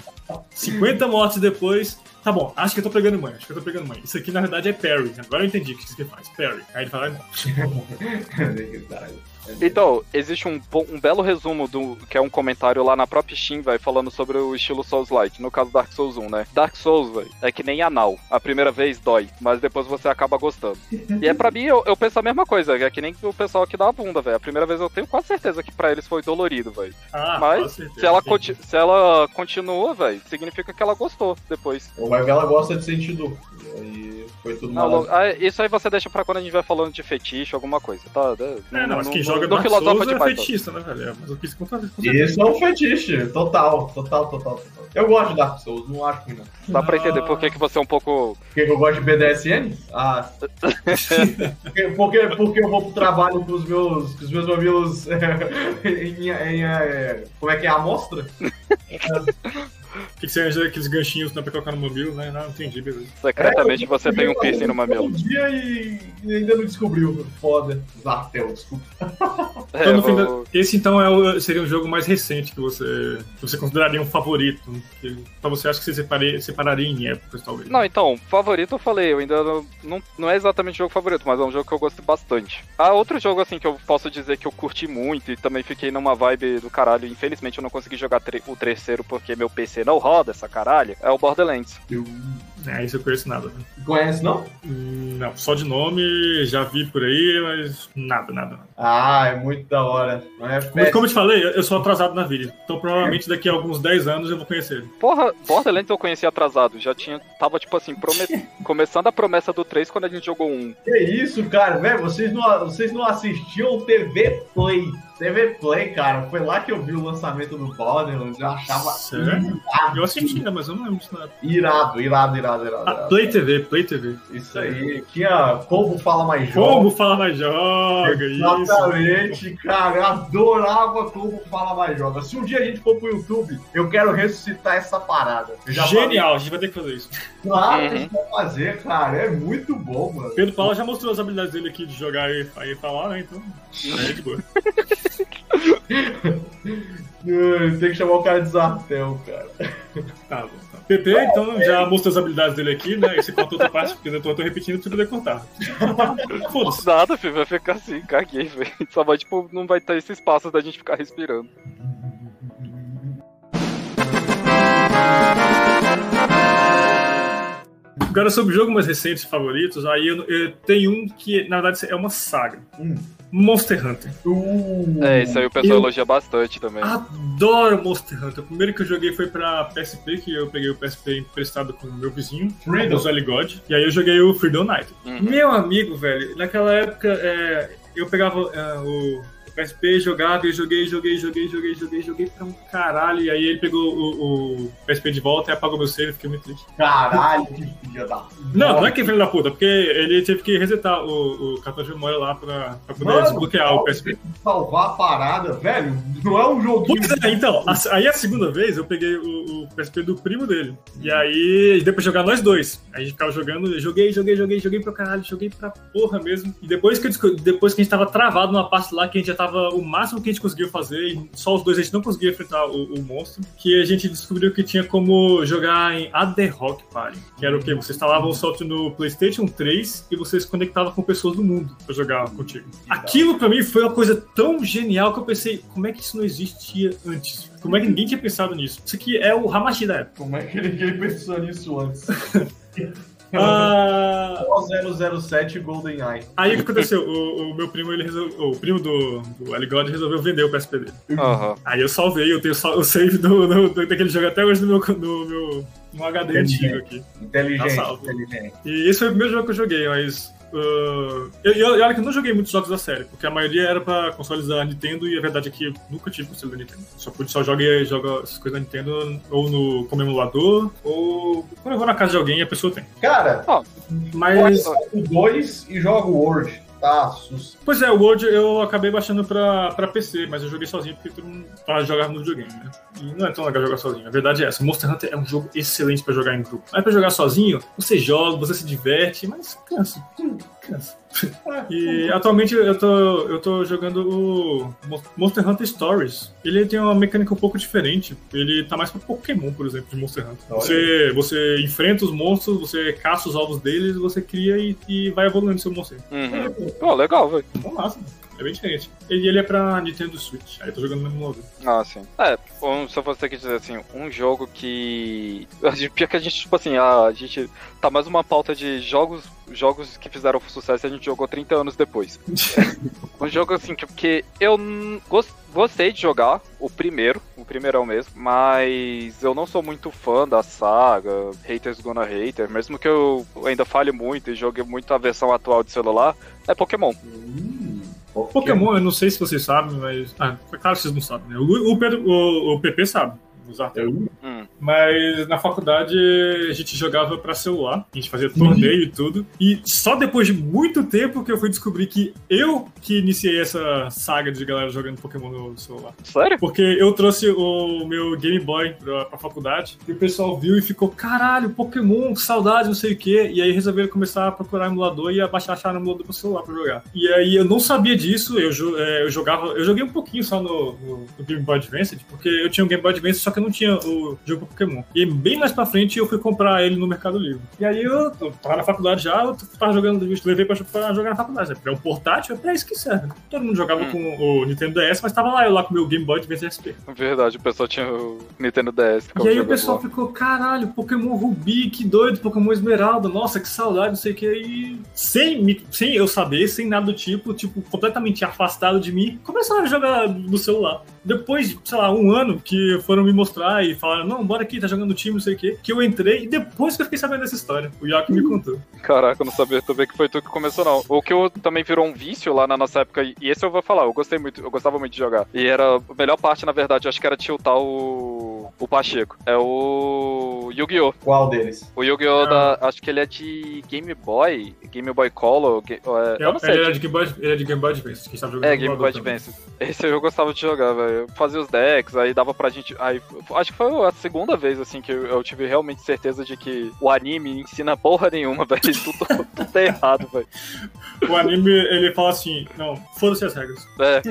50 mortes depois. Tá bom, acho que eu tô pegando mãe, acho que eu tô pegando mãe. Isso aqui na verdade é parry. Agora eu entendi o que aqui faz. Parry. Aí ele fala, e morre. Então, existe um, um belo resumo do que é um comentário lá na própria Steam, vai falando sobre o estilo Souls-like, no caso Dark Souls 1, né? Dark Souls, velho, é que nem anal. A primeira vez dói, mas depois você acaba gostando. E é pra mim, eu, eu penso a mesma coisa, é que nem o pessoal aqui da bunda, velho. A primeira vez eu tenho quase certeza que pra eles foi dolorido, velho. Ah, Mas, certeza. Se ela, se ela continua, velho, significa que ela gostou depois. Ou vai ver, ela gosta de sentir dor. E aí foi tudo Não, mal. ah, isso aí você deixa pra quando a gente vai falando de fetiche, alguma coisa, tá? É, não, mas quem joga não Dark filosofa Souls é fetichista, né, velho? É, Mas eu quis contar. com certeza. Isso é um fetiche, total, total, total, total. Eu gosto de Dark Souls, não acho ruim, não. Dá pra entender por que, que você é um pouco. Por que que eu gosto de BDSN? Ah. porque, porque, porque eu vou pro trabalho com os meus, com os meus mamilos em, em, é, como é que é a amostra? O que, que você acha daqueles ganchinhos né, pra colocar no mamilo, né? Não, entendi, beleza. Secretamente É, você tem um piercing no mamilo. Um dia e, e ainda não descobriu. Foda. Zartel, desculpa. É, Então, no fim vou- da- Esse então é o- seria o jogo mais recente que você, que você consideraria um favorito. Que, então você acha que você separe- separaria em épocas, talvez. Não, então, favorito eu falei, eu ainda não, não, não é exatamente jogo favorito, mas é um jogo que eu gosto bastante. Ah, outro jogo assim que eu posso dizer que eu curti muito e também fiquei numa vibe do caralho. Infelizmente eu não consegui jogar tre- o terceiro porque meu PC não roda essa caralho, é o Borderlands. Eu... É, isso eu conheço nada. Né? Conhece, não? Não, só de nome, já vi por aí, mas nada, nada. Ah, é muito da hora. É como, como, eu te falei, eu sou atrasado na vida. Então provavelmente daqui a alguns 10 anos eu vou conhecer ele. Porra, Borderlands eu conheci atrasado. Já tinha. Tava, tipo assim, promet... começando a promessa do 3 quando a gente jogou um. Que isso, cara, velho? Vocês não, vocês não assistiam TV Play. TV Play, cara, foi lá que eu vi o lançamento do Borderlands, eu achava Sério? Eu assistia, mas eu não lembro disso Irado, irado, irado, Ah, Play TV, Play TV. Isso aí. Tinha Como Fala Mais Joga. Como Fala Mais Joga, Exatamente, isso. cara. Eu adorava Como Fala Mais Joga. Se um dia a gente for pro YouTube, eu quero ressuscitar essa parada. Genial, falei... a gente vai ter que fazer isso. Claro, uhum. a gente vai fazer, cara. É muito bom, mano. Pedro Paulo já mostrou as habilidades dele aqui de jogar e, e falar, né? Então, é de boa. Tem que chamar o cara de Zartel, cara. Tá bom. PP, então, já mostrou as habilidades dele aqui, né? E você conta outra parte, porque eu tô, tô repetindo pra você poder contar. Foda-se. Nada, filho, vai ficar assim, caguei, velho. Só vai, tipo, não vai ter esse espaço da gente ficar respirando. Agora, sobre jogos mais recentes favoritos, aí eu, eu tenho um que, na verdade, é uma saga. Hum. Monster Hunter. Uh, é, isso aí o pessoal elogia bastante também. Adoro Monster Hunter. O primeiro que eu joguei foi pra PSP, que eu peguei o PSP emprestado com o meu vizinho, o Zoli God. E aí eu joguei o Freedom Night. Uhum. Meu amigo, velho, naquela época é, eu pegava é, o PSP jogado, eu joguei, joguei, joguei, joguei, joguei, joguei pra um caralho. E aí ele pegou o, o PSP de volta e apagou meu save, fiquei muito triste. Caralho, que filha da puta. Não, não é que filho da puta, porque ele teve que resetar o, o cartão de memória lá pra, pra poder Mano, desbloquear o PSP. Salvar a parada, velho, não é um joguinho. Pois é, então, a, aí a segunda vez eu peguei o, o PSP do primo dele. E aí, depois jogar nós dois. Aí a gente ficava jogando, joguei, joguei, joguei, joguei pra caralho, joguei pra porra mesmo. E depois que, eu, depois que a gente tava travado numa parte lá que a gente já tava tava o máximo que a gente conseguiu fazer, e só os dois a gente não conseguia enfrentar o, o monstro, que a gente descobriu que tinha como jogar em AD Rock Party, que era o quê? Você instalava o software no PlayStation 3 e você se conectava com pessoas do mundo pra jogar contigo. Aquilo pra mim foi uma coisa tão genial que eu pensei, como é que isso não existia antes? Como é que ninguém tinha pensado nisso? Isso aqui é o Hamashi da época. Como é que ninguém pensou nisso antes? Ah, 007 Golden Eye. Aí o que aconteceu? O, o meu primo, ele resolveu, o primo do, do Aligod resolveu vender o PSP dele. Uhum. Aí eu salvei, eu tenho o save do, do, daquele jogo até hoje no meu, no meu no HD antigo aqui. Inteligente, tá inteligente. E esse foi o primeiro jogo que eu joguei, mas Uh, e, olha que eu não joguei muitos jogos da série, porque a maioria era pra consoles da Nintendo e a verdade é que eu nunca tive console da Nintendo. Só, só jogo joga essas coisas da Nintendo ou no, como emulador, ou quando eu vou na casa de alguém e a pessoa tem. Cara, oh, mas. o 2 e jogo World putaços. Pois é, o World eu acabei baixando pra, pra PC, mas eu joguei sozinho porque todo mundo pra jogar no videogame, né? E não é tão legal jogar sozinho. A verdade é essa. Monster Hunter é um jogo excelente pra jogar em grupo. Mas pra jogar sozinho, você joga, você se diverte, mas cansa. E atualmente eu tô, eu tô jogando o Monster Hunter Stories. Ele tem uma mecânica um pouco diferente. Ele tá mais pra Pokémon, por exemplo, de Monster Hunter. Você, você enfrenta os monstros, você caça os ovos deles, você cria e, e vai evoluindo seu monstro. Uhum. Pô, legal, velho. Bom, massa. É bem diferente. Ele, ele é pra Nintendo Switch. Aí eu tô jogando no emulador. Ah, sim. É, um, se eu fosse ter que dizer assim, um jogo que. Pior que a gente, tipo assim, a, a gente tá mais uma pauta de jogos jogos que fizeram sucesso e a gente jogou 30 anos depois. um jogo assim que, que eu gost, gostei de jogar, o primeiro, o primeiro é o mesmo, mas eu não sou muito fã da saga, haters gonna hater, mesmo que eu ainda fale muito e jogue muito a versão atual de celular, é Pokémon. Hum. Pokémon, eu não sei se vocês sabem, mas. Ah, claro que vocês não sabem, né? O, o, Pedro, o, o PP sabe usar até hum. Mas na faculdade a gente jogava para celular, a gente fazia torneio e tudo. E só depois de muito tempo que eu fui descobrir que eu que iniciei essa saga de galera jogando Pokémon no celular. Sério? Porque eu trouxe o meu Game Boy pra, pra faculdade e o pessoal viu e ficou: caralho, Pokémon, saudade, não sei o quê. E aí resolveram começar a procurar emulador e a baixar, achar no emulador pro celular pra jogar. E aí eu não sabia disso, eu, é, eu jogava, eu joguei um pouquinho só no, no, no Game Boy Advance, porque eu tinha um Game Boy Advance, só que eu não tinha o jogo Pokémon. E bem mais pra frente eu fui comprar ele no Mercado Livre. E aí eu, eu tava na faculdade já, eu tava jogando, eu levei pra, pra jogar na faculdade. Né? É um portátil, é pra isso que serve. Todo mundo jogava hum. com o Nintendo DS, mas tava lá eu lá com o meu Game Boy de VSP. Verdade, o pessoal tinha o Nintendo DS. E aí o pessoal ficou, caralho, Pokémon Ruby, que doido, Pokémon Esmeralda, nossa, que saudade, não sei o que. E sem, sem eu saber, sem nada do tipo, tipo, completamente afastado de mim, começaram a jogar no celular. Depois, sei lá, um ano que foram me mostrar e falaram, não, bora aqui, tá jogando time, não sei o quê, que eu entrei e depois que eu fiquei sabendo dessa história. O Yoki me contou. Caraca, eu não sabia também que foi tu que começou, não. O que eu também virou um vício lá na nossa época, e esse eu vou falar, eu gostei muito, eu gostava muito de jogar. E era a melhor parte, na verdade, acho que era tiltar o, o Pacheco. É o Yu-Gi-Oh! Qual deles? O Yu-Gi-Oh! Ah. da. Acho que ele é de Game Boy, Game Boy Color. É, eu não sei. Ele é de Game Boy, ele é de Game Boy Advance, que sabe jogar É, Game Boy Advance. Esse eu gostava de jogar, velho eu fazia os decks, aí dava pra gente. Aí, acho que foi a segunda vez, assim, que eu, tive realmente certeza de que o anime ensina porra nenhuma, velho. Tudo, tudo tá errado, velho. O anime, ele fala assim: não, foda-se as regras. É.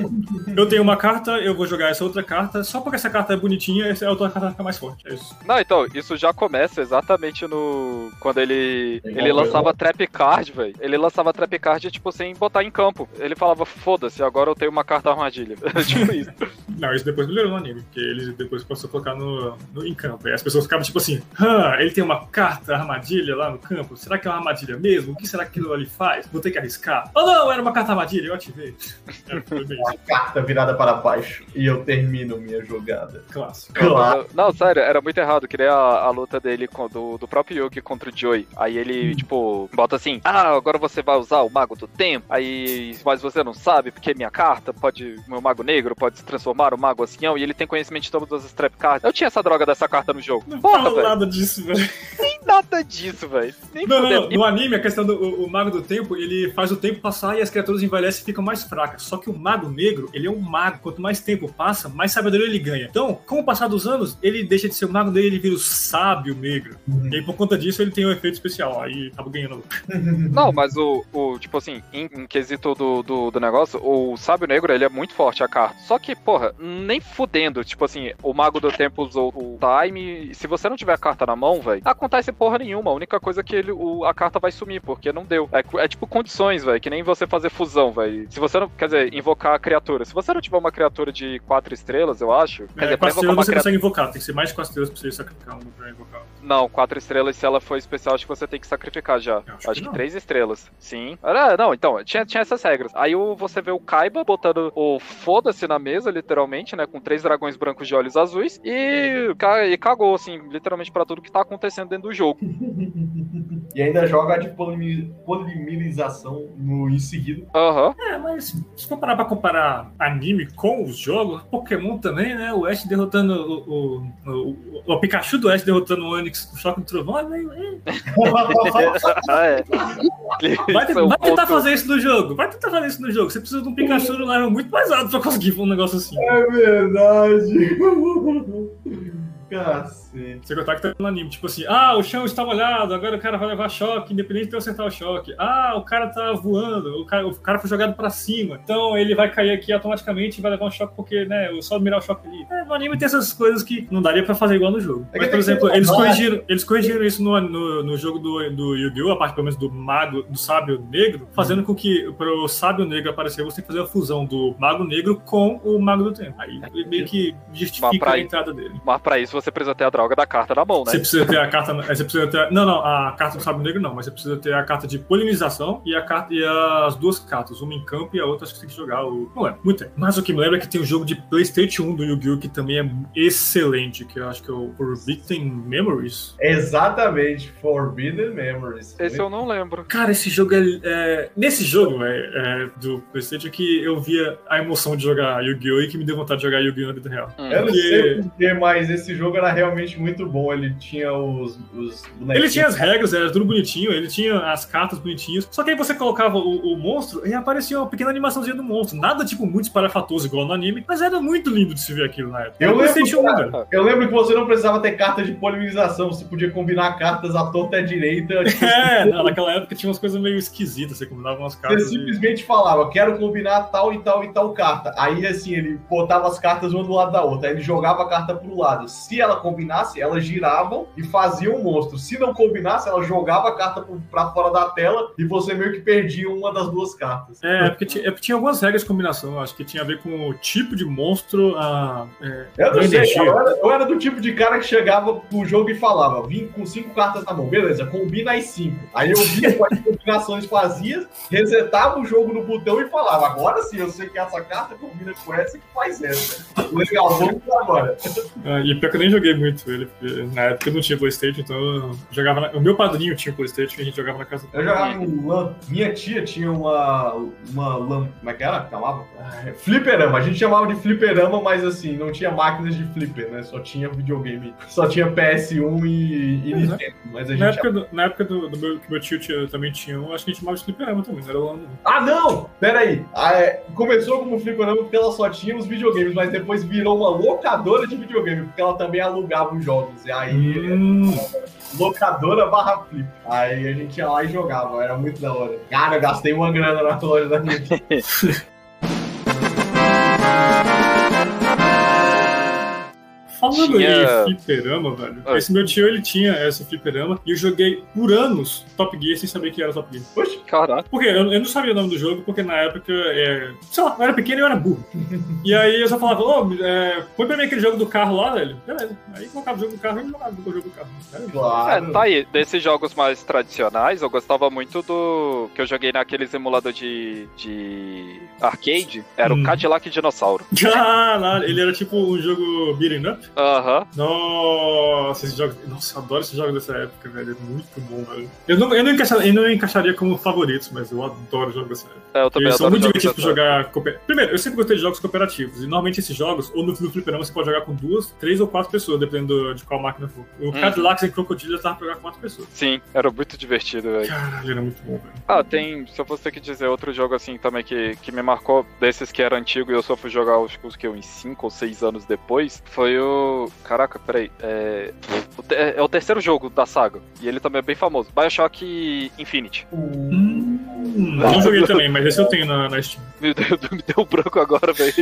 Eu tenho uma carta, eu vou jogar essa outra carta, só porque essa carta é bonitinha, essa outra carta fica mais forte. É isso. Não, então, isso já começa exatamente no. Quando ele. Ele lançava trap card, velho. Ele lançava trap card, tipo, sem botar em campo. Ele falava, foda-se, agora eu tenho uma carta armadilha. tipo isso. Não, isso depois melhorou no anime, porque ele depois passou a colocar no, no, em campo. E as pessoas ficavam tipo assim: ah, ele tem uma carta armadilha lá no campo. Será que é uma armadilha mesmo? O que será que aquilo ali faz? Vou ter que arriscar. Oh não, era uma carta armadilha, eu ativei. É, uma carta virada para baixo e eu termino minha jogada. Clássico. Claro. Não, sério, era muito errado. Que nem a, a luta dele com, do, do próprio Yugi contra o Joey. Aí ele, hum. tipo, bota assim: ah, agora você vai usar o Mago do Tempo. Aí, mas você não sabe, porque minha carta pode. Meu Mago Negro pode se transformar o Mago Ancião e ele tem conhecimento de todas as trap cards. Eu tinha essa droga dessa carta no jogo. Não Porra, fala nada disso, velho. Nem nada disso, velho. Não, não, não, No anime, a questão do o, o, Mago do Tempo, ele faz o tempo passar e as criaturas envelhecem e ficam mais fracas. Só que o Mago Negro, ele é um mago. Quanto mais tempo passa, mais sabedoria ele ganha. Então, com o passar dos anos, ele deixa de ser o Mago dele, ele vira o Sábio Negro. Uhum. E aí, por conta disso, ele tem um efeito especial. Aí, acaba ganhando. Não, mas o, o tipo assim, em, em quesito do, do, do, negócio, o Sábio Negro, ele é muito forte a carta. Só que, porra, nem fudendo. Tipo assim, o Mago do Tempo usou o Time. Se você não tiver a carta na mão, velho, acontece porra nenhuma. A única coisa é que ele, o, a carta vai sumir, porque não deu. É, é tipo condições, velho, que nem você fazer fusão, velho. Se você não, quer dizer, invocar a criatura. Se você não tiver uma criatura de quatro estrelas, eu acho. É, quer dizer, quatro estrelas você criatura... consegue invocar, tem que ser mais de quatro estrelas pra você sacrificar uma pra invocar. Não, quatro estrelas, se ela for especial, acho que você tem que sacrificar já. Acho, acho que, que três estrelas. Sim. Ah, não, então, tinha, tinha essas regras. Aí você vê o Kaiba botando o foda-se na mesa, literalmente, né? Com três dragões brancos de olhos azuis. E, e cagou, assim, literalmente para tudo que tá acontecendo dentro do jogo. e ainda joga de polimerização no em seguida. Aham. Uhum. É, mas se comparar pra comparar anime com os jogos, Pokémon também, né? O Ash derrotando o, o, o, o Pikachu do Ash derrotando o Onix com choque do trovão, é meio. é. Vai, vai tentar fazer isso no jogo. Vai tentar fazer isso no jogo. Você precisa de um Pikachu no level muito mais alto pra conseguir um negócio assim. É verdade acabou. Cacete. Você contar que tá no anime, tipo assim, ah, o chão está molhado, agora o cara vai levar choque, independente de eu acertar o choque. Ah, o cara tá voando, o cara, o cara foi jogado pra cima, então ele vai cair aqui automaticamente e vai levar um choque porque, né, eu só mirar o choque ali. É, no anime tem essas coisas que não daria pra fazer igual no jogo. É Mas, por exemplo, eles corrigiram, eles corrigiram isso no, no, no jogo do, do Yu-Gi-Oh!, a parte pelo menos do mago, do sábio negro, fazendo com que pro sábio negro aparecer, você tem que fazer a fusão do mago negro com o mago do tempo. Aí meio que justifica a entrada dele. Mas pra isso você precisa ter a droga da carta na mão, né? Você precisa ter a carta. Você precisa ter. Não, não, a carta do Sábio Negro não, mas você precisa ter a carta de polinização e a carta e as duas cartas, uma em campo e a outra acho que você tem que jogar. O... Não é, muito tempo. Mas o que me lembra é que tem um jogo de PlayStation 1 do Yu-Gi-Oh! que também é excelente, que eu acho que é o Forbidden Memories. Exatamente, Forbidden Memories. Esse eu não lembro. Cara, esse jogo é. é... Nesse jogo é, é, do PlayStation que eu via a emoção de jogar Yu-Gi-Oh! e que me deu vontade de jogar Yu-Gi-Oh! na vida real. Hum. Eu não sei porquê, mas esse jogo jogo era realmente muito bom. Ele tinha os, os Ele tinha as regras, era tudo bonitinho, ele tinha as cartas bonitinhas. Só que aí você colocava o, o monstro e aparecia uma pequena animaçãozinha do monstro. Nada tipo muito esparafatoso igual no anime, mas era muito lindo de se ver aquilo na época. Eu, lembro, eu lembro que você não precisava ter carta de polinização, você podia combinar cartas à torta e à direita. Tipo... É, não, naquela época tinha umas coisas meio esquisitas, você combinava umas cartas. Você simplesmente falava, quero combinar tal e tal e tal carta. Aí assim, ele botava as cartas uma do lado da outra, aí ele jogava a carta pro lado. Se se ela combinasse, elas giravam e faziam um monstro. Se não combinasse, ela jogava a carta pra fora da tela e você meio que perdia uma das duas cartas. É, porque tinha, é porque tinha algumas regras de combinação. Acho que tinha a ver com o tipo de monstro, a. É, eu não sei, eu era, eu era, do tipo de cara que chegava pro jogo e falava: vim com cinco cartas na mão, beleza, combina as cinco. Aí eu via quais combinações fazia, resetava o jogo no botão e falava: agora sim, eu sei que essa carta combina com essa que faz essa. Legal, vamos agora. Ah, e pior que eu nem joguei muito ele, porque na época eu não tinha Playstation, então eu jogava na... O meu padrinho tinha Playstation e a gente jogava na casa Eu jogava LAN. Minha tia tinha uma. uma LAN. Como é que era? Chamava? Ah, fliperama. A gente chamava de fliperama, mas assim, não tinha máquinas de flipper, né? Só tinha videogame. Só tinha PS1 e, e Nintendo. Mas a gente na, época do, na época do, do meu, que meu tio tinha, também tinha um, acho que a gente chamava de fliperama também, não era LAN. Ah, não! Pera aí. Ah, é, começou como fliperama porque ela só tinha os videogames, mas depois virou uma locadora de videogame, porque ela também alugava os jogos. E aí, hum. locadora barra flip. Aí a gente ia lá e jogava, era muito da hora. Cara, eu gastei uma grana na loja da minha. Falando tinha... em fliperama, velho. Oi. Esse meu tio, ele tinha esse fliperama e eu joguei por anos Top Gear sem saber que era Top Gear. Poxa, caraca. Porque eu, eu, não sabia o nome do jogo, porque na época, é, sei lá, eu era pequeno e eu era burro. e aí eu só falava, ô, oh, é, põe pra mim aquele jogo do carro lá, velho. Beleza. Aí colocava o jogo do carro e jogava o jogo do carro. Claro. É, tá aí. Desses jogos mais tradicionais, eu gostava muito do. que eu joguei naqueles emulador de. de. arcade. Era hum. o Cadillac Dinossauro. Caralho, ele era tipo um jogo beating up? Aham. Nossa, esse jogo. Nossa, eu adoro esse jogo dessa época, velho. É muito bom, velho. Eu não, eu não, encaixaria, eu não encaixaria como favoritos, mas eu adoro jogos dessa época. É, eu também Eles são muito divertidos pra jogar. Primeiro, eu sempre gostei de jogos cooperativos. E normalmente esses jogos, ou no, no fliperama, você pode jogar com duas, três ou quatro pessoas, dependendo de qual máquina for. O hum. Cadillacs e Crocodile tava pra jogar com quatro pessoas. Sim, era muito divertido, velho. Caralho, era muito bom, velho. Ah, tem. Se eu fosse ter que dizer outro jogo assim também que, que me marcou, desses que era antigo e eu só fui jogar os, que uns 5 ou 6 anos depois, foi o. Caraca, peraí. É... é o terceiro jogo da saga. E ele também é bem famoso. Bioshock Infinite. Hum, não joguei também, mas esse eu tenho na, na Steam. Me deu, me deu branco agora, velho.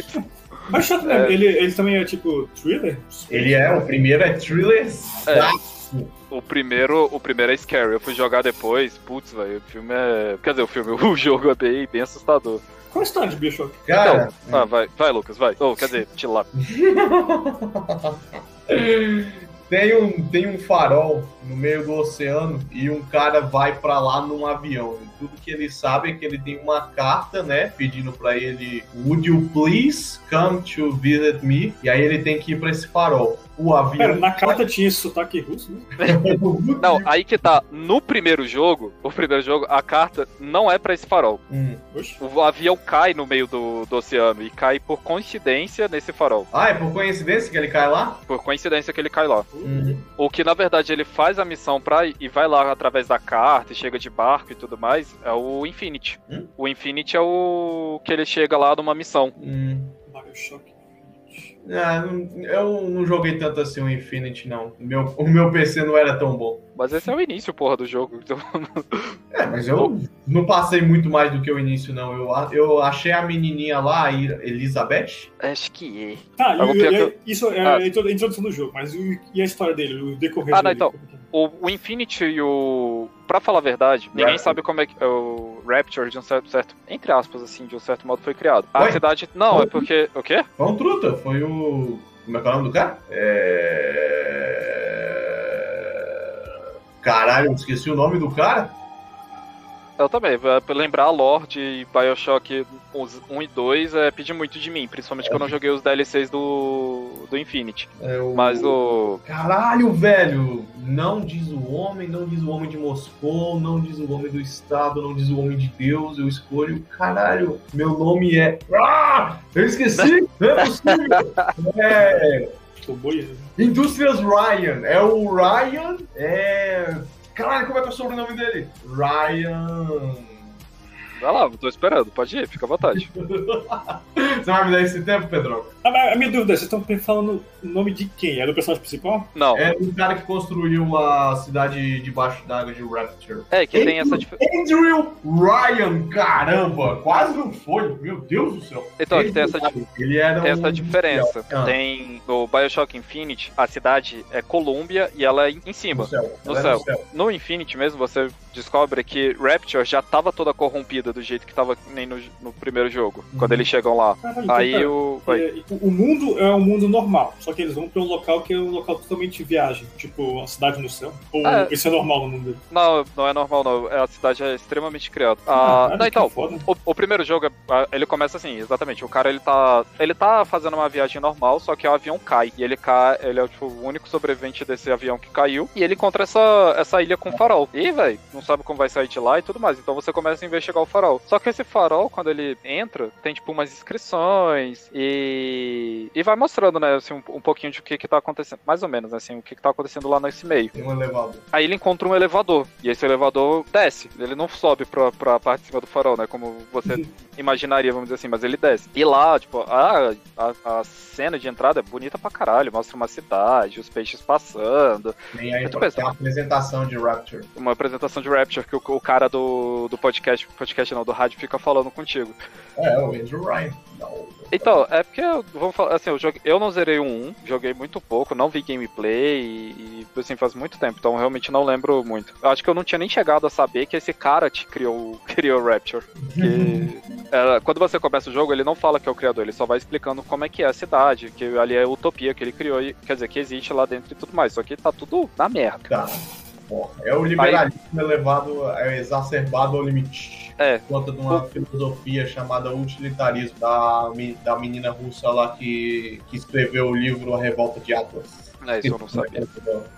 Bioshock, é... ele, ele também é tipo thriller? Ele é, o primeiro é thriller. É. O primeiro, o primeiro é Scary. Eu fui jogar depois. Putz, velho. O filme é. Quer dizer, o filme, o jogo é bem, bem assustador. Qual a história de Bioshock? Cara. Então, ah, vai, vai, Lucas, vai. Oh, quer dizer, te lá. tem um, tem um farol no meio do oceano e um cara vai para lá num avião. E tudo que ele sabe é que ele tem uma carta, né, pedindo para ele Would you please come to visit me? E aí ele tem que ir para esse farol o avião. Pera, na carta tinha esse sotaque russo, né? não, aí que tá. No primeiro jogo, o primeiro jogo, a carta não é para esse farol. Hum. O avião cai no meio do, do oceano e cai por coincidência nesse farol. Ah, é por coincidência que ele cai lá? Por coincidência que ele cai lá. Uhum. O que na verdade ele faz a missão pra e vai lá através da carta e chega de barco e tudo mais é o Infinity. Hum? O Infinity é o que ele chega lá numa missão. Hum. Ah, eu não joguei tanto assim o Infinity, não. O meu, o meu PC não era tão bom. Mas esse é o início, porra, do jogo. Então... É, mas eu não passei muito mais do que o início, não. Eu, eu achei a menininha lá, a Elizabeth. Acho que é. Tá, e, e, e, isso é ah. a introdução do jogo, mas e a história dele, o decorrer Ah, não, então. O, o Infinity e o. Pra falar a verdade, ninguém sabe como é que o Rapture, de um certo, certo. Entre aspas, assim, de um certo modo, foi criado. A Ué? cidade. Não, é porque. O quê? Foi um truta, foi o. Como é que é o nome do cara? É. Caralho, esqueci o nome do cara. Eu também, pra lembrar a lore de Bioshock 1 e 2 é pedir muito de mim, principalmente é. quando eu joguei os DLCs do, do Infinity. É o... Mas o. Caralho, velho! Não diz o homem, não diz o homem de Moscou, não diz o homem do Estado, não diz o homem de Deus, eu escolho. Caralho, meu nome é. Ah! Eu esqueci! Não é possível! É. Indústrias Ryan. É o Ryan. É. Caralho, como é que é o sobrenome dele? Ryan. Vai lá, tô esperando. Pode ir, fica à vontade. Você vai me dar esse tempo, Pedro? A, a minha dúvida, vocês estão falando o nome de quem? É do personagem principal? Não. É o cara que construiu a cidade debaixo d'água de Rapture. É, que tem essa diferença. Andrew Ryan, caramba! Quase não foi, meu Deus do céu. Então, aqui tem essa, Ele era tem um... essa diferença. Ah. Tem no Bioshock Infinite, a cidade é Columbia e ela é em cima. No céu. No céu. no céu. No Infinite mesmo, você descobre que Rapture já tava toda corrompida do jeito que tava nem no, no primeiro jogo, Uhum. quando eles chegam lá. Então, Aí pera. o. É, o mundo é um mundo normal, só que eles vão pra um local que é um local totalmente viagem, tipo uma cidade no céu. Ou É. isso é normal no mundo dele? Não, não é normal, não. É, A cidade é extremamente criada. Ah, Caralho, não, então. O, o primeiro jogo, ah, ele começa assim, exatamente. O cara, ele tá. Ele tá fazendo uma viagem normal, só que o avião cai. E ele cai. Ele é tipo, o único sobrevivente desse avião que caiu. E ele encontra essa, essa ilha com farol. E, velho, não sabe como vai sair de lá e tudo mais. Então você começa a investigar o farol. Só que esse farol, quando ele entra, tem tipo umas inscrições e. E vai mostrando, né, assim, um, um pouquinho de o que que tá acontecendo. Mais ou menos, assim, o que que tá acontecendo lá nesse meio. Tem um elevador. Aí ele encontra um elevador. E esse elevador desce. Ele não sobe pra, pra parte de cima do farol, né? Como você imaginaria, vamos dizer assim, mas ele desce. E lá, tipo, a, a, a cena de entrada é bonita pra caralho. Mostra uma cidade, os peixes passando. Tem, aí, Eu tô tem pensando. a apresentação de Rapture. Uma apresentação de Rapture que o, o cara do, do podcast, podcast não, do rádio fica falando contigo. É, o Andrew Ryan. Não. Então, é porque, eu- vamos falar, assim, eu, joguei, eu não zerei o 1, joguei muito pouco, não vi gameplay e, e, assim, faz muito tempo, então realmente não lembro muito. Eu acho que eu não tinha nem chegado a saber que esse cara te criou, criou o Rapture. Que, é, quando você começa o jogo, ele não fala que é o criador, ele só vai explicando como é que é a cidade, que ali é a utopia que ele criou, e, quer dizer, que existe lá dentro e tudo mais, só que tá tudo na merda. Tá. Porra, é o liberalismo elevado, é exacerbado ao limite. É. Por conta de uma filosofia chamada utilitarismo da, da menina russa lá que, que escreveu o livro A Revolta de Atlas. É, isso eu não sabia.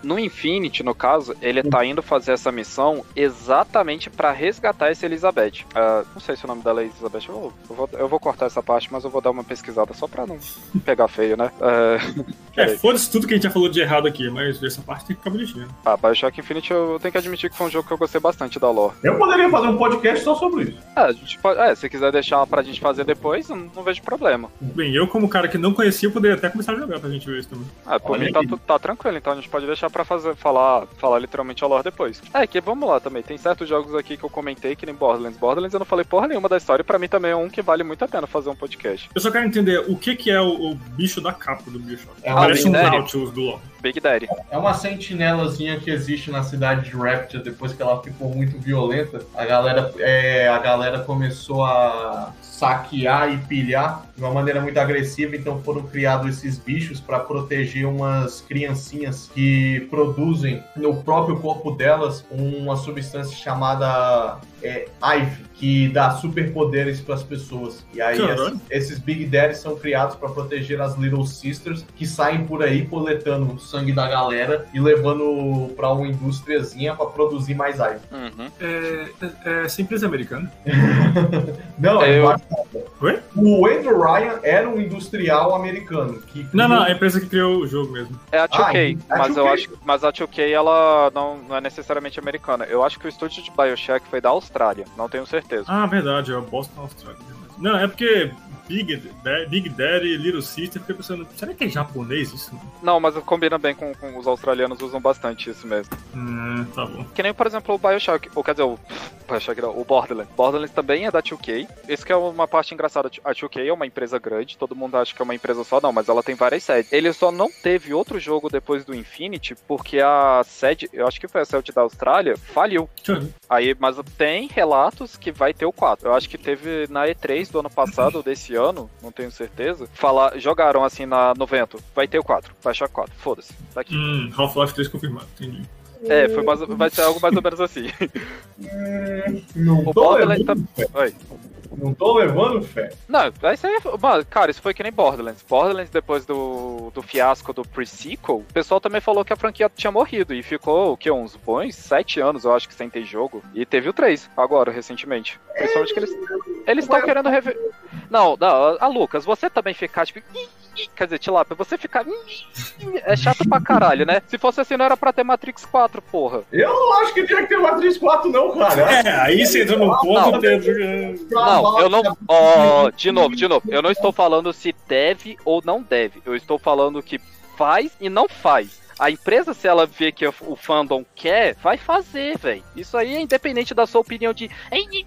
No Infinity, no caso, ele tá indo fazer essa missão exatamente pra resgatar essa Elizabeth. Ah, não sei se o nome dela é Elizabeth. Eu, eu vou, eu vou cortar essa parte, mas eu vou dar uma pesquisada só pra não pegar feio, né? É, É, foda-se tudo que a gente já falou de errado aqui, mas essa parte tem que ficar bonitinha. ah, Bioshock Infinity eu tenho que admitir que foi um jogo que eu gostei bastante da lore. Eu poderia fazer um podcast só sobre isso. É, a gente pode, é se quiser deixar pra gente fazer depois, não, não vejo problema. Bem, eu como cara que não conhecia, poderia até começar a jogar pra gente ver isso também. Ah, por Olha mim tá, aí. Tá tranquilo, então a gente pode deixar pra fazer, falar, falar literalmente a lore depois. É, que vamos lá também. Tem certos jogos aqui que eu comentei, que nem Borderlands. Borderlands eu não falei porra nenhuma da história, e pra mim também é um que vale muito a pena fazer um podcast. Eu só quero entender o que, que é o, o bicho da capa do Bioshock. É Parece um. Nautilus do LoL. Big Daddy. É uma sentinelazinha que existe na cidade de Rapture depois que ela ficou muito violenta. A galera, é, a galera começou a saquear e pilhar de uma maneira muito agressiva, então foram criados esses bichos para proteger umas criancinhas que produzem no próprio corpo delas uma substância chamada é, que dá superpoderes para as pessoas. E aí esses, esses Big Daddies são criados para proteger as Little Sisters que saem por aí coletando o sangue da galera e levando para uma indústriazinha para produzir mais Ivy. Uhum. É, é, é simples americano. Não, é Eu-. Oi? O Andrew Ryan era um industrial americano que Não, não, é a empresa que criou o jogo mesmo. É a 2K, Ah, a mas eu 2K. acho mas a 2K ela não, não é necessariamente americana. Eu acho que o estúdio de BioShock foi da Austrália, não tenho certeza. Ah, verdade, é o Boston Austrália. verdade. Não, é porque Big, Da- Big Daddy e Little Sister, fiquei pensando, será que é japonês isso? Não, mas combina bem com, com os australianos usam bastante isso mesmo. Hum, tá bom. Que nem, por exemplo, o Bioshock, ou quer dizer, o Bioshock não, o Borderlands. Borderlands também é da 2K. Isso que é uma parte engraçada. A 2K é uma empresa grande, todo mundo acha que é uma empresa só, não, mas ela tem várias sedes. Ele só não teve outro jogo depois do Infinity, porque a sede, eu acho que foi a sede da Austrália, faliu. Aí, mas tem relatos que vai ter o 4. Eu acho que teve na E3 do ano passado ou desse ano, não tenho certeza. Falar, jogaram assim na, no vento. Vai ter o 4, vai achar 4. Foda-se. Tá aqui. Hum, Half-Life 3 confirmado, entendi. É, foi mais, vai ser algo mais ou menos assim. Não O tô Borderlands levando fé. Oi. Não tô levando fé. Não, isso aí, mano, cara, isso foi que nem Borderlands. Borderlands, depois do, do fiasco do pre-sequel, o pessoal também falou que a franquia tinha morrido. E ficou, o que, uns bons sete anos, eu acho que sem ter jogo. E teve o 3, agora, recentemente. Principalmente que eles. Eles estão querendo rever. Não, não, a Lucas, você também ficar tipo. "Ih, Quer dizer, Tilápia, você ficar. É chato pra caralho, né? Se fosse assim, não era pra ter Matrix 4, porra. Eu não acho que tinha que ter Matrix 4, não, cara. É, aí você entra no ponto, Não. Pedro. Não, eu não. Ó, de novo, de novo. Eu não estou falando se deve ou não deve. Eu estou falando que faz e não faz. A empresa, se ela vê que o fandom quer, vai fazer, velho. Isso aí é independente da sua opinião de.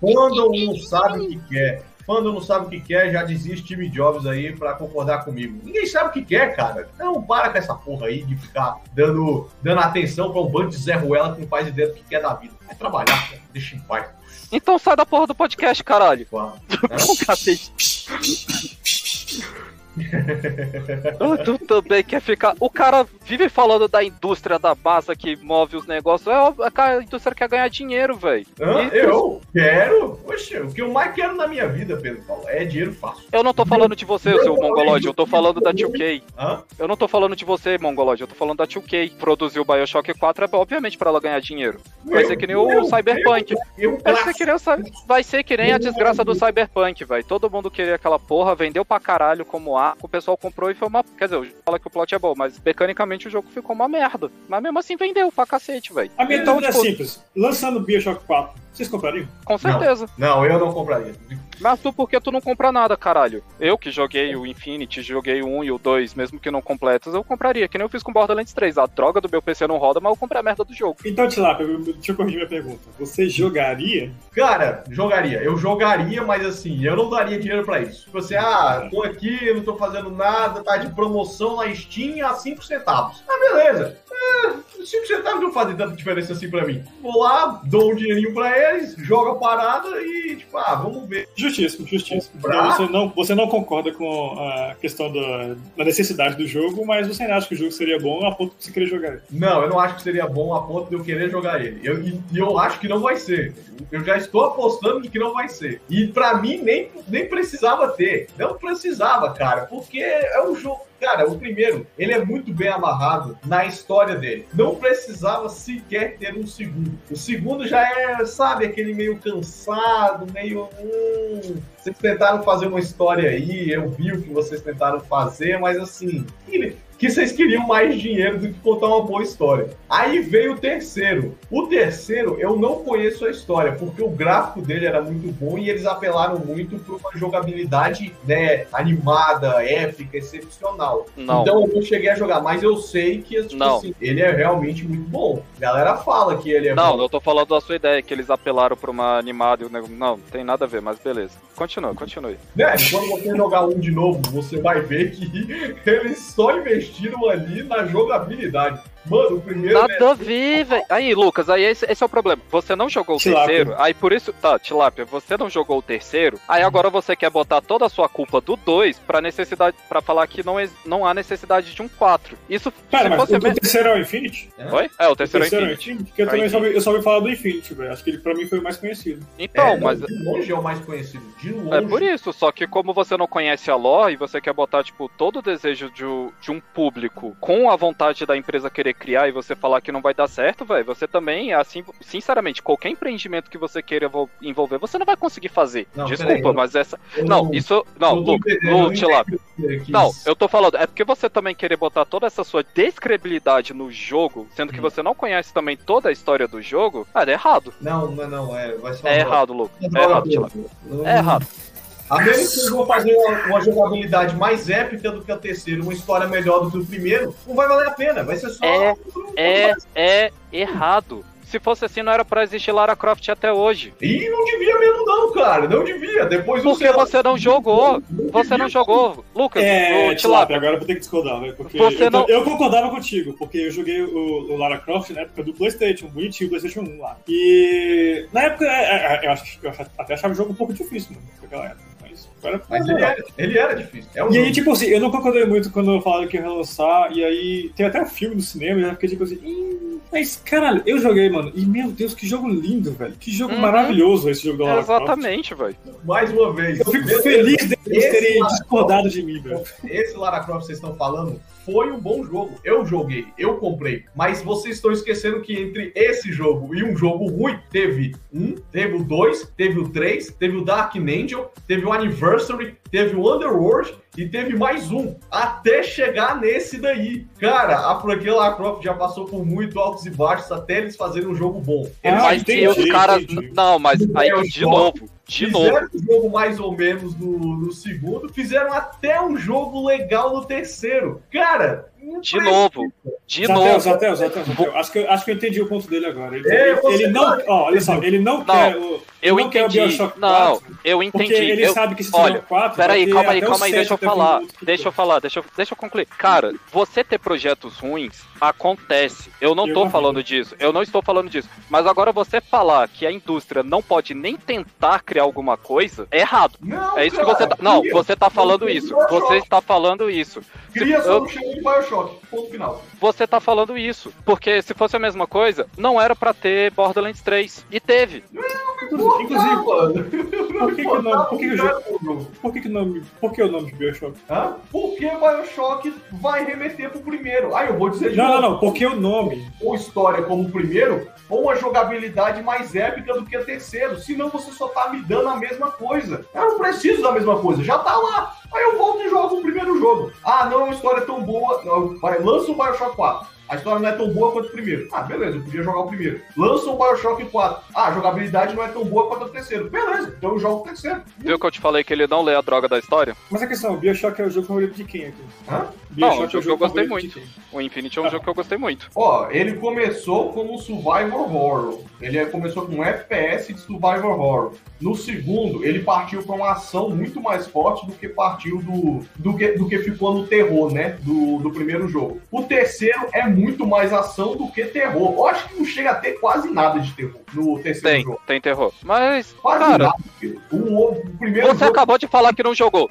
Fandom não sabe o que quer. Fandom não sabe o que quer, já dizia Steve Jobs aí pra concordar comigo. Ninguém sabe o que quer, cara. Não para com essa porra aí de ficar dando, dando atenção pra um bando de Zé Ruela que não faz ideia do que quer da vida. Vai trabalhar, cara. Deixa em paz. Então sai da porra do podcast, caralho. Com cacete. tu também quer ficar. O cara vive falando da indústria da massa que move os negócios. É óbvio, a indústria quer ganhar dinheiro, velho. Eu quero? Poxa, o que eu mais quero na minha vida, Pedro Paulo, é dinheiro fácil. Eu não tô falando de você, seu mongoloide, eu tô falando da 2K. Hã? Eu não tô falando de você, mongoloide, eu tô falando da 2K. Produziu o Bioshock 4 é obviamente pra ela ganhar dinheiro. Vai ser que nem o Cyberpunk. Vai ser que nem, o vai ser que nem a desgraça do Cyberpunk, velho. Todo mundo queria aquela porra, vendeu pra caralho como A, o pessoal comprou e foi uma. Quer dizer, fala que o plot é bom, mas mecanicamente o jogo ficou uma merda. Mas mesmo assim vendeu pra cacete, velho. A minha Então, dúvida tipo, é simples. Lançando Bioshock 4, vocês comprariam? com certeza. Não, eu não compraria. Mas tu, por que tu não compra nada, caralho? Eu que joguei o Infinity, joguei o 1 e o 2, mesmo que não completos, eu compraria. Que nem eu fiz com Borderlands 3. A droga do meu PC não roda, mas eu comprei a merda do jogo. Então, Tilapia, deixa eu corrigir minha pergunta. Você jogaria? Cara, jogaria. Eu jogaria, mas assim, eu não daria dinheiro pra isso. Tipo assim, ah, tô aqui, eu não tô fazendo nada, tá de promoção na Steam a 5 centavos. Ah, beleza. É, 5 centavos não fazem tanta diferença assim pra mim. Vou lá, dou um dinheirinho pra eles, jogo a parada e, tipo, ah, vamos ver. Justíssimo, justíssimo. Então, você, não, você não concorda com a questão da, da necessidade do jogo, mas você ainda acha que o jogo seria bom a ponto de você querer jogar ele. Não, eu não acho que seria bom a ponto de eu querer jogar ele. Eu, e, e eu acho que não vai ser. Eu já estou apostando de que não vai ser. E pra mim nem, nem precisava ter. Não precisava, cara, porque é um jogo. Cara, o primeiro, ele é muito bem amarrado na história dele. Não precisava sequer ter um segundo. O segundo já é, sabe, aquele meio cansado, meio. Hum, vocês tentaram fazer uma história aí, eu vi o que vocês tentaram fazer, mas assim. Que vocês queriam mais dinheiro do que contar uma boa história. Aí veio o terceiro. O terceiro, eu não conheço a história, porque o gráfico dele era muito bom e eles apelaram muito para uma jogabilidade né, animada, épica, excepcional. Não. Então eu não cheguei a jogar, mas eu sei que tipo assim, ele é realmente muito bom. A galera fala que ele é Não, bom. eu tô falando da sua ideia, que eles apelaram pra uma animada e o negócio. Não, não tem nada a ver, mas beleza. Continua, continue. Né? Quando você jogar um de novo, você vai ver que eles só investiram ali na jogabilidade. Mano, o primeiro. é Nada a ver, velho. Aí, Lucas, aí esse, esse é o problema. Você não jogou o Tilápia. terceiro, aí por isso. Tá, Tilápia, você não jogou o terceiro, aí agora você quer botar toda a sua culpa do 2 pra necessidade. para falar que não, não há necessidade de um 4. Isso Cara, mas o, me- o terceiro é o Infinity? Oi? É, o O terceiro é terceiro é o Infinity. Infinity? Porque eu É também só ouvi, eu só ouvi falar do Infinity, velho. Acho que ele pra mim foi o mais conhecido. Então, É, mas. de longe é o mais conhecido. De longe. É por isso, só que como você não conhece a lore e você quer botar, tipo, todo o desejo de, de um público com a vontade da empresa querer criar e você falar que não vai dar certo, velho, você também, assim, sinceramente, qualquer empreendimento que você queira envol- envolver, você não vai conseguir fazer. Não, Desculpa, mas essa. Eu Não, isso. Não, eu tô Lu, entendendo, eu Lu, Tilápia. entendo que Não, eu tô falando, é porque você também querer botar toda essa sua descredibilidade no jogo, sendo que Hum. você não conhece também toda a história do jogo, cara, é errado. Não, não, não. É, vai ser uma É droga. errado, Lu. Uma É errado. Não- É errado. A menos que vocês vão fazer uma, uma jogabilidade mais épica do que a terceira, uma história melhor do que o primeiro, não vai valer a pena. Vai ser só. É, É, é errado. Se fosse assim, não era pra existir Lara Croft até hoje. E não devia mesmo, não, cara. Não devia. Depois do Porque lá- você não jogou. Você não jogou. Lucas, É, Tilapia, Tilápia. agora eu vou ter que discordar, velho. Porque Você eu, não- eu concordava contigo, porque eu joguei o, o Lara Croft na época do PlayStation, bonitinho, o PlayStation 1 lá. E na época é, é, eu, acho, eu até achava o jogo um pouco difícil, mano, naquela época. Mas ele era, ele era difícil. É um E aí, jogo. tipo assim, eu não concordei muito quando falaram que ia relançar, e aí tem até um filme no cinema, e eu fiquei tipo assim, "Ih, mas caralho, eu joguei, mano, e meu Deus, que jogo lindo, velho. Que jogo Uhum. maravilhoso esse jogo do Lara Croft. Exatamente, velho. Mais uma vez. Eu fico feliz deles terem discordado de mim, velho. Esse Lara Croft que vocês estão falando foi um bom jogo. Eu joguei, eu comprei. Mas vocês estão esquecendo que entre esse jogo e um jogo ruim, teve um, teve o dois, teve o três, teve o Dark Angel, teve o Anniversary, teve o Underworld e teve mais um, até chegar nesse daí. Cara, a franquia Lara Croft já passou por muito altos e baixos até eles fazerem um jogo bom. Eles Ah, mas entendi, os caras. Não, mas aí É, o de novo. De novo. fizeram um jogo mais ou menos no, no segundo, fizeram até um jogo legal no terceiro. Cara, não De precisa. novo. De Zatel, novo. Zatel, Zatel, Zatel. Acho que, eu- acho que eu entendi o ponto dele agora. Ele, É, ele- você ele não. Ó, olha só, ele não, quer o. Eu não quer o entendi. Bioshock Não, 4, eu entendi. Porque ele eu... sabe que se olha, tiver o 4. Peraí, calma aí, calma aí, 7 deixa eu falar. Deixa eu falar, deixa eu, deixa eu concluir. Cara, você ter projetos ruins acontece. Eu não Eu tô não falando vi. disso. Eu não estou falando disso. Mas agora você falar que a indústria não pode nem tentar criar alguma coisa é errado. Não, É isso que cara, você tá. Não, cria. você tá falando isso. Você está falando isso. Cria Se- só eu- de Bioshock. Ponto final. Você tá falando isso. Porque se fosse a mesma coisa, não era pra ter Borderlands 3. E teve. Inclusive, inclusive, por que, que o nome. Por que, que o jogo. jogo? Por que, que o nome. Por que o nome de Bioshock? Hã? Porque Bioshock vai remeter pro primeiro. Ah, eu vou dizer de Não. Não, não. Por que o nome? ou história como o primeiro, ou uma jogabilidade mais épica do que o terceiro. Senão você só tá me dando a mesma coisa. Eu não preciso da mesma coisa, já tá lá. Aí eu volto e jogo o primeiro jogo. Ah, não, a história é tão boa. Não, vai, lança o Bioshock 4. A história não é tão boa quanto o primeiro. Ah, beleza, eu podia jogar o primeiro. Lança o Bioshock 4. Ah, a jogabilidade não é tão boa quanto o terceiro. Beleza, então eu jogo o terceiro. Viu que eu te falei que ele não lê a droga da história? Mas a questão, Bioshock é o jogo favorito de quem aqui? Hã? Não, Bioshock o jogo que eu gostei muito. O Infinity é um jogo que eu gostei muito. Ó, ele começou como survival horror. Ele é- começou com um FPS de survival horror. No segundo, ele partiu para uma ação muito mais forte do que partiu do, do, que, do que ficou no terror, né? Do, do primeiro jogo. O terceiro é muito mais ação do que terror. Eu acho que não chega a ter quase nada de terror no terceiro Tem, jogo. tem terror. Mas, Quase cara, nada. O, o- o primeiro você jogo. acabou de falar que não jogou.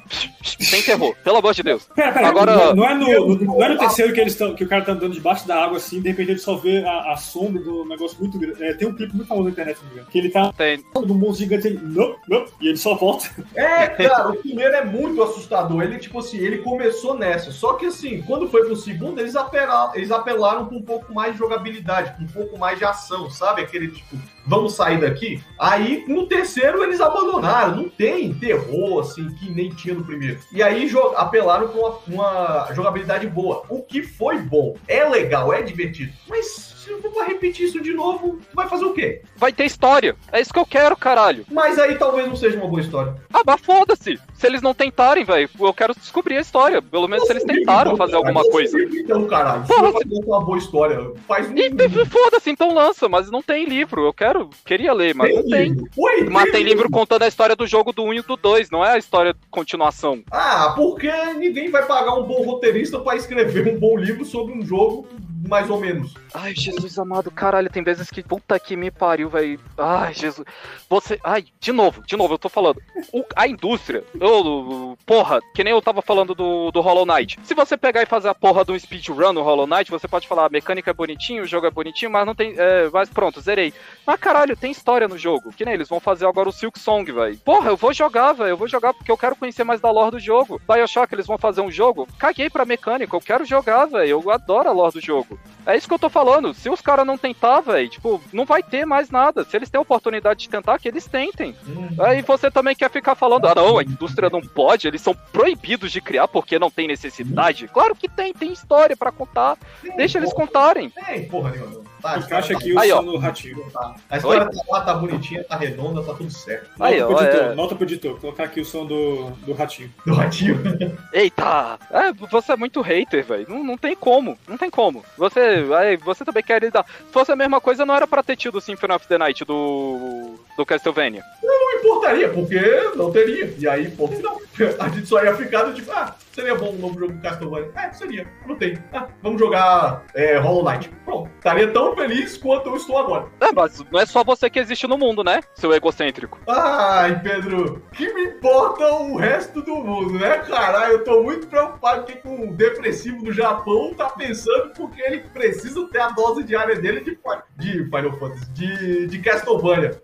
Tem terror, pelo amor de Deus. Pera, pera, Agora- não, não é no, no- não é no terceiro que, eles tão, que o cara tá andando debaixo da água assim, de repente ele só vê a, a sombra do negócio muito grande. É, tem um clipe muito famoso na internet, não que ele tá Tem. num monstro gigante, ele, não, não, e ele só volta. É, cara, o primeiro é muito assustador. Ele, tipo assim, ele começou nessa. Só que, assim, quando foi pro segundo, eles apelaram, eles apelaram com um pouco mais de jogabilidade, com um pouco mais de ação, sabe? Aquele tipo, vamos sair daqui. Aí, no terceiro, eles abandonaram. Não tem terror, assim, que nem tinha no primeiro. E aí, apelaram com uma, uma jogabilidade boa. O que foi bom. É legal, é divertido. Mas se eu for repetir isso de novo, vai fazer o quê? Vai ter história. É isso que eu quero, caralho. Mas aí talvez não seja uma boa história. Ah, mas foda-se. Se eles não tentarem, velho, eu quero descobrir a história. Pelo menos se eles tentaram fazer alguma coisa. Então, caralho, se Porra, vai fazer uma boa história, faz um. E foda-se, então lança, mas não tem livro. Eu quero, queria ler, mas não tem. livro. Oi, Mas tem livro contando a história do jogo do 1 e do 2, não é a história de continuação. Ah, porque ninguém vai pagar um bom roteirista pra escrever um bom livro sobre um jogo, mais ou menos. Ai, Jesus amado, caralho, tem vezes que puta que me pariu, velho. Ai, Jesus. Você. Ai, de novo, de novo, eu tô falando. O- a indústria, eu, porra, que nem eu tava falando do, do Hollow Knight. Se você pegar e fazer a porra do speedrun no Hollow Knight, você pode falar, a mecânica é bonitinho, o jogo é bonitinho, mas não tem. É, mas pronto, zerei. Mas caralho, tem história no jogo. Que nem eles vão fazer agora o Silk Song, velho. Porra, eu vou jogar, velho. Eu vou jogar porque eu quero conhecer mais da lore do jogo. Bioshock, eles vão fazer um jogo. Caguei pra mecânica, eu quero jogar, velho. Eu adoro a lore do jogo. É isso que eu tô falando. Se os caras não tentar, velho, tipo, não vai ter mais nada. Se eles têm a oportunidade de tentar, que eles tentem. Aí você também quer ficar falando, ah não, a indústria não pode, eles são proibidos de criar porque não tem necessidade. Claro que tem, tem história pra contar. Deixa eles contarem. Tem, porra nenhuma. Tá, Encaixa aqui o Aí, ó. som no ratinho. tá- A história tá lá, tá bonitinha, tá redonda, tá tudo certo. Nota Aí, pro ó, editor, é. nota pro editor. Colocar aqui o som do, do ratinho. Do ratinho. Eita! É, você é muito hater, velho. Não, não tem como. Não tem como. Você, aí, você também quer lidar. Se fosse a mesma coisa, não era pra ter tido o Symphony of the Night do, do Castlevania. Não importaria, porque não teria. E aí, ponto final. A gente só ia ficar do tipo, ah, seria bom um novo jogo do Castlevania. É, seria. Não tem. Ah, vamos jogar é, Hollow Knight. Pronto. Estaria tão feliz quanto eu estou agora. É, mas não é só você que existe no mundo, né? Seu egocêntrico. Ai, Pedro, que me importa o resto do mundo, né, cara? Eu tô muito preocupado que com o depressivo do Japão tá pensando porque ele precisa ter a dose diária dele de, de Final Fantasy, de, de Castlevania.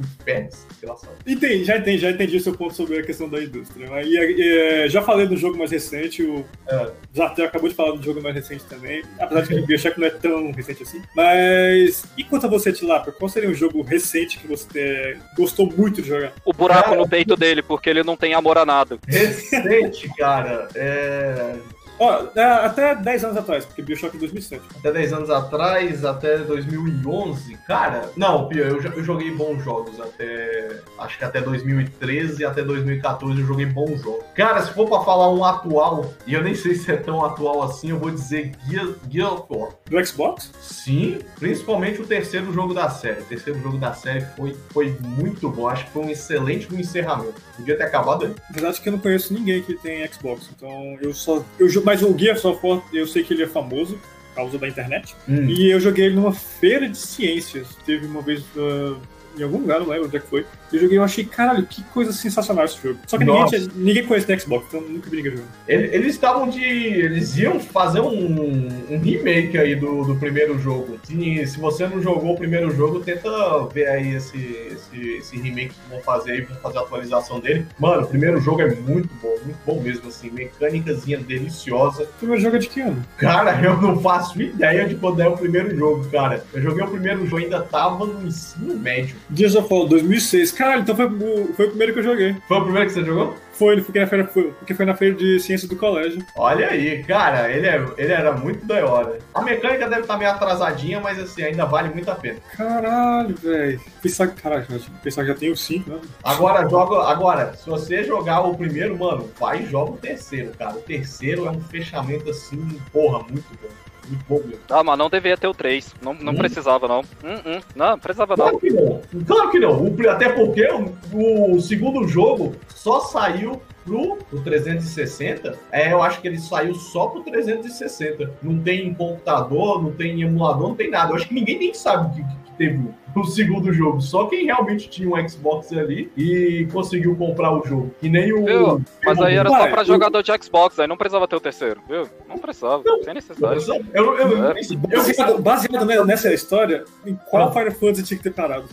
Inferno, desgraçado. Entendi, já entendi, já entendi o seu ponto sobre a questão da indústria. E, e, já falei do jogo mais recente, o é. Zartel acabou de falar do jogo mais recente também, apesar de que o Bioshock não é tão recente assim. Mas, e quanto a você, Tilapia, qual seria um jogo recente que você gostou muito de jogar? O buraco cara, no peito dele, porque ele não tem amor a nada. Recente, cara, é... Ó, é, até 10 anos atrás, porque Bioshock é 2007. Até 10 anos atrás, até 2011, cara. Não, Pia, eu, eu joguei bons jogos até. Acho que até 2013 e até 2014 eu joguei bons jogos. Cara, se for pra falar um atual, e eu nem sei se é tão atual assim, eu vou dizer Gear of War. Do Xbox? Sim, principalmente o terceiro jogo da série. O terceiro jogo da série foi, foi muito bom. Acho que foi um excelente encerramento. Podia ter acabado aí. Na verdade, que eu não conheço ninguém que tem Xbox, então eu só. Eu, mas o Gears of War, eu sei que ele é famoso por causa da internet. Hum. E eu joguei ele numa feira de ciências. Teve uma vez uh, em algum lugar, não lembro onde é que foi. Eu joguei, eu achei, caralho, que coisa sensacional esse jogo. Só que ninguém, tinha, ninguém conhece no Xbox, então nunca vi ninguém jogando. Eles estavam de. Eles iam fazer um, um remake aí do, do primeiro jogo. Se, se você não jogou o primeiro jogo, tenta ver aí esse, esse, esse remake que vão fazer aí, vão fazer a atualização dele. Mano, o primeiro jogo é muito bom, muito bom mesmo, assim, mecânicazinha deliciosa. O primeiro jogo é de que ano? Cara, eu não faço ideia de quando é o primeiro jogo, cara. Eu joguei o primeiro jogo, ainda tava no ensino médio. Gears of War 2006. Caralho, então foi, o, foi o primeiro que eu joguei. Foi o primeiro que você jogou? Foi, porque, na feira, foi, porque foi na feira de ciências do colégio. Olha aí, cara, ele, é, ele era muito da hora. A mecânica deve estar tá meio atrasadinha, mas assim, ainda vale muito a pena. Caralho, velho. Pensar, caralho, pensar que já tem o 5, né? Agora, joga, agora, se você jogar o primeiro, mano, vai e joga o terceiro, cara. O terceiro é um fechamento assim, porra, muito bom. Mesmo. Ah, mas não devia ter o 3. Não, não hum. precisava, não. Hum, hum. Não, precisava claro não. Que não. Claro que não. O, até porque o, o, segundo jogo só saiu pro, pro 360. É, eu acho que ele saiu só pro 360. Não tem computador, não tem emulador, não tem nada. Eu acho que ninguém nem sabe que, que teve no segundo jogo. Só quem realmente tinha um Xbox ali e conseguiu comprar o jogo. Que nem o. Viu? Mas aí era só pra jogador de Xbox, aí não precisava ter o terceiro, viu? Não precisava, não, sem necessidade. Eu, eu, eu, baseado, baseado nessa história, em qual ah. Final Fantasy tinha que ter parado?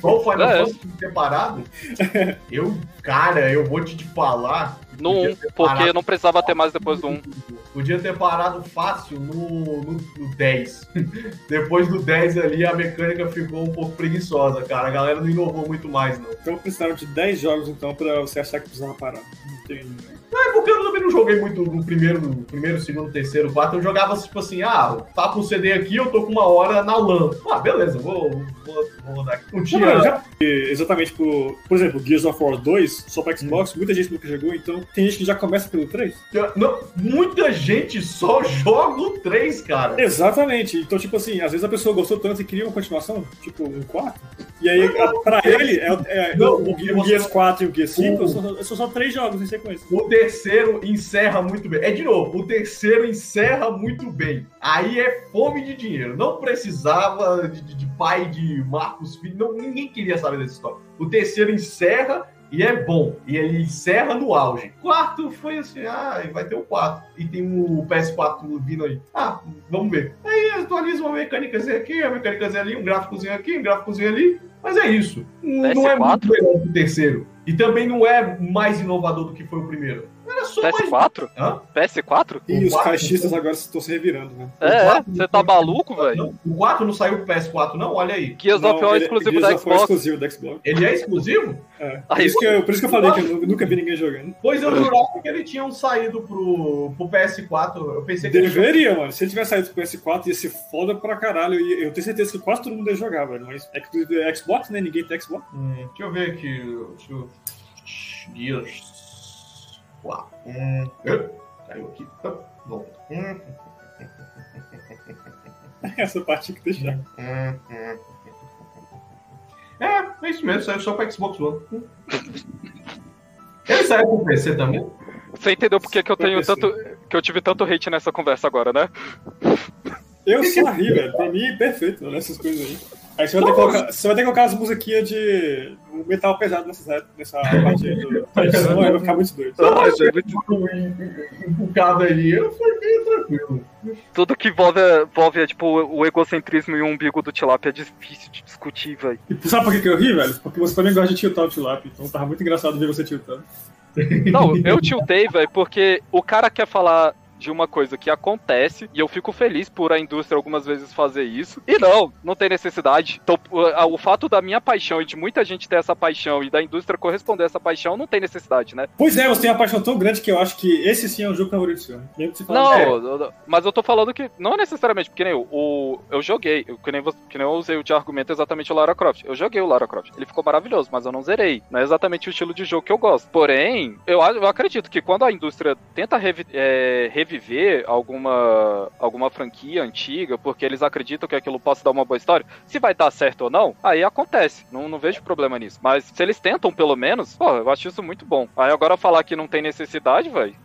Qual Final é. Fantasy tinha que ter parado? eu, cara, eu vou te falar no 1, porque não precisava ter mais depois do 1. Podia ter parado fácil no, no, no 10. depois do 10 ali, a mecânica ficou um pouco preguiçosa, cara. A galera não inovou muito mais, não. Então precisaram de 10 jogos, então, pra você achar que precisava parar. Não tem... Não, é porque eu também não joguei muito no primeiro, no primeiro, segundo, terceiro, quarto. Eu jogava tipo assim, ah, tá com o CD aqui, eu tô com uma hora na LAN. Ah, beleza, vou, vou, vou rodar aqui. Não tinha... Não, já, exatamente por, por exemplo, Gears of War 2, só pra Xbox, hum. muita gente nunca jogou, então tem gente que já começa pelo 3. Não, muita gente só joga o 3, cara. Exatamente. Então, tipo assim, às vezes a pessoa gostou tanto e queria uma continuação, tipo um 4. E aí, não, pra ele, é, é não, o, o, o Gears 4 e o Gears 5 o... são, são só três jogos em sequência. O terceiro encerra muito bem. É de novo, o terceiro encerra muito bem. Aí é fome de dinheiro. Não precisava de, de, de pai de Marcos Filho, não, ninguém queria saber dessa história. O terceiro encerra e é bom. E ele encerra no auge. Quarto foi assim, ah, vai ter o 4. E tem o PS4 vindo aí. Ah, vamos ver. Aí atualiza uma mecânicazinha aqui, uma mecânicazinha ali, um gráficozinho aqui, um gráficozinho ali. Mas é isso. PS4? Não é muito melhor que o terceiro. E também não é mais inovador do que foi o primeiro. Era só PS4? Mais... PS4? E os caixistas agora estão se revirando, né? É, você tá maluco, velho? O 4 não saiu pro PS4, não? Olha aí. Gears of War é exclusivo da Xbox. É exclusivo da Xbox. Ele é exclusivo? É. Por, isso que, eu, por isso que eu falei que eu nunca vi ninguém jogando. Pois eu jurava que ele tinha saído pro, pro PS4. Eu pensei que Deveria, mano. Se ele tivesse saído pro PS4, ia ser foda pra caralho. Eu tenho certeza que quase todo mundo ia jogar, velho. Mas é Xbox, né? Ninguém tem Xbox. Hum, deixa eu ver aqui. Deixa eu... Gears. Uau. Hum. Caiu aqui. Volta. Hum. Essa parte que deixar. Hum, hum. É, é isso mesmo, saiu só para Xbox One. Ele saiu pro PC também? Você entendeu porque que eu tenho tanto. que eu tive tanto hate nessa conversa agora, né? Eu só ri, velho. Pra mim, perfeito nessas coisas aí. Aí você vai, ter que colocar, você vai ter que colocar as musiquinhas de metal pesado nessa, nessa parte do tradição, vai ficar muito doido. É muito ali, foi bem tranquilo. Tudo que envolve, envolve tipo, o egocentrismo e o umbigo do Tilápia é difícil de discutir, velho. Sabe por que, que eu ri, velho? Porque você também gosta de tiltar o Tilápia, então tava muito engraçado ver você tiltando. Não, eu tiltei, velho, porque o cara quer falar de uma coisa que acontece e eu fico feliz por a indústria algumas vezes fazer isso. E não, não tem necessidade. Então, o fato da minha paixão e de muita gente ter essa paixão e da indústria corresponder a essa paixão não tem necessidade, né? Pois é, você tem uma paixão tão grande que eu acho que esse sim é um jogo favorito seu. Não, é. mas eu tô falando que não necessariamente, porque nem eu, o, eu joguei, que nem, que nem eu usei o de argumento exatamente o Lara Croft. Eu joguei o Lara Croft, ele ficou maravilhoso, mas eu não zerei. Não é exatamente o estilo de jogo que eu gosto. Porém, eu, eu acredito que quando a indústria tenta revi, é, reviver alguma, alguma franquia antiga, porque eles acreditam que aquilo possa dar uma boa história, se vai dar certo ou não, aí acontece. Não, não vejo problema nisso. Mas se eles tentam, pelo menos, pô, eu acho isso muito bom. Aí agora falar que não tem necessidade, velho.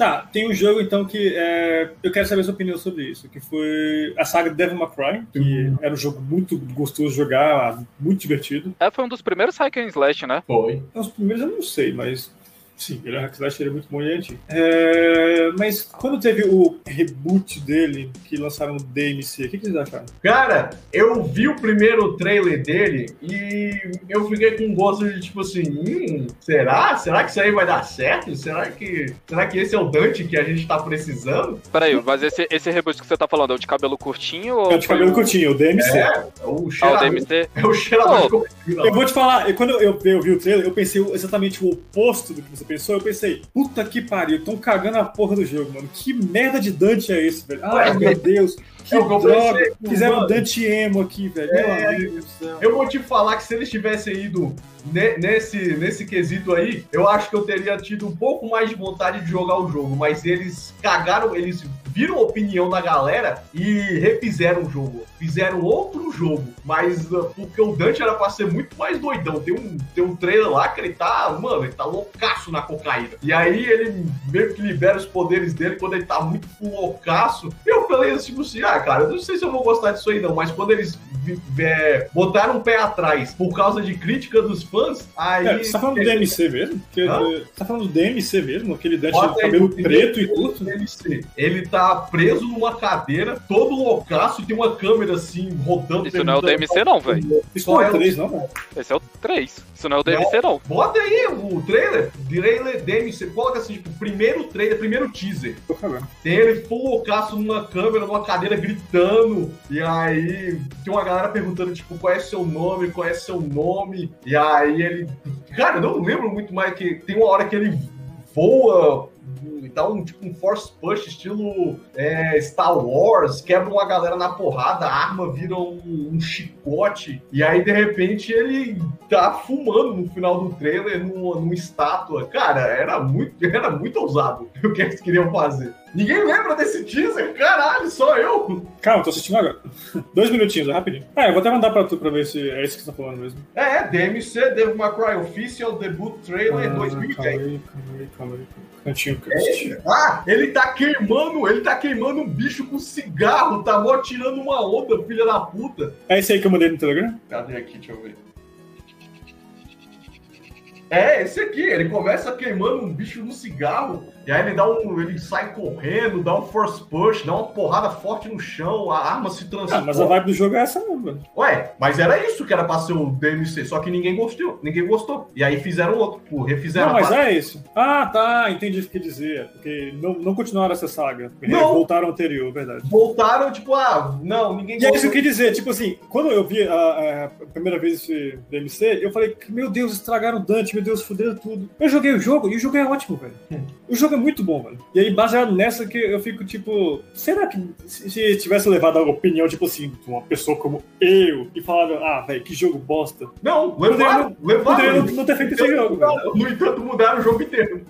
Tá, tem um jogo então que é, eu quero saber a sua opinião sobre isso, que foi a saga Devil May Cry, que uhum. era um jogo muito gostoso de jogar, muito divertido. É, foi um dos primeiros hack and slash, né? Foi. Os primeiros eu não sei, mas Sim, ele é Slash, ele é muito bom e antigo. É, mas quando teve o reboot dele, que lançaram no DMC, o que, que vocês acharam? Cara, eu vi o primeiro trailer dele e eu fiquei com gosto de tipo assim, hum, será? Será que isso aí vai dar certo? Será que, será que esse é o Dante que a gente tá precisando? Peraí, mas esse, esse reboot que você tá falando é o de cabelo curtinho ou. É o de cabelo o... curtinho, o DMC. É, é o cheirador. Ah, o DMC? É o cheirador oh, Eu vou te falar, quando eu, eu vi o trailer, eu pensei exatamente o oposto do que você pensou, eu pensei, puta que pariu, tão cagando a porra do jogo, mano. Que merda de Dante é esse, velho? Ai, meu Deus. Que eu droga. Pensei, Fizeram mano, Dante emo aqui, velho. É, eu vou te falar que se eles tivessem ido nesse, nesse quesito aí, eu acho que eu teria tido um pouco mais de vontade de jogar o jogo, mas eles cagaram, eles viram a opinião da galera e refizeram o jogo. Fizeram outro jogo, mas uh, porque o Dante era pra ser muito mais doidão. Tem um, tem um trailer lá que ele tá, mano, ele tá loucaço na cocaína. E aí ele meio que libera os poderes dele quando ele tá muito loucaço. Eu falei assim, tipo assim, ah, cara, eu não sei se eu vou gostar disso aí não, mas quando eles é, botaram um pé atrás por causa de crítica dos fãs, aí. É, você tá falando do DMC mesmo? Porque, você tá falando do DMC mesmo? Aquele Dante de cabelo preto e curto? DMC. Ele tá preso numa cadeira, todo loucaço, e tem uma câmera assim rodando. Isso não é o DMC, não, velho. Isso não é o 3, não, velho. Esse é o 3. Isso não é o DMC, não. Bota aí o trailer. Trailer DMC. Coloca assim, tipo, primeiro trailer, primeiro teaser. Tem ele full loucaço numa câmera, numa cadeira gritando. E aí tem uma galera perguntando, tipo, qual é seu nome, qual é seu nome. E aí ele. Cara, eu não lembro muito mais que tem uma hora que ele voa dá um tipo um force push estilo é, Star Wars, quebra uma galera na porrada, a arma vira um, um, chicote, e aí de repente ele tá fumando no final do trailer numa, numa estátua. Cara, era muito, era muito ousado o que eles queriam fazer. Ninguém lembra desse teaser? Caralho, só eu! Calma, tô assistindo agora. Dois minutinhos, é rapidinho. Ah, eu vou até mandar pra tu pra ver se é isso que você tá falando mesmo. É, DMC, Devil May Cry Official Debut Trailer ah, 2010. Calma aí, calma aí, calma aí. Cantinho é, ah, ele tá queimando, ele tá queimando um bicho com cigarro, tá mó tirando uma onda, filha da puta. É esse aí que eu mandei no Telegram? Cadê aqui, deixa eu ver. É, esse aqui, ele começa queimando um bicho no cigarro, e aí ele dá um. ele sai correndo, dá um force push, dá uma porrada forte no chão, a arma se transforma. Ah, mas a vibe do jogo é essa velho. Ué, mas era isso que era pra ser o DMC, só que ninguém gostou, ninguém gostou. E aí fizeram outro, pô, refizeram Não, mas é isso. Ah, tá, entendi o que dizer. Porque não, não continuaram essa saga. Não. Voltaram ao anterior, verdade. Voltaram, tipo, ah, não, ninguém E é isso que dizer, tipo assim, quando eu vi a, a primeira vez esse DMC, eu falei, meu Deus, estragaram o Dante, meu Deus, fuderam tudo. Eu joguei o jogo e o jogo é ótimo, velho. O jogo é muito bom, velho. E aí, baseado nessa, que eu fico tipo, será que se tivesse levado a opinião, tipo assim, de uma pessoa como eu, e falado, ah, velho, que jogo bosta. Não, levaram, poderia, levaram. Poderia não, não ter feito esse jogo. No entanto, mudaram o jogo inteiro.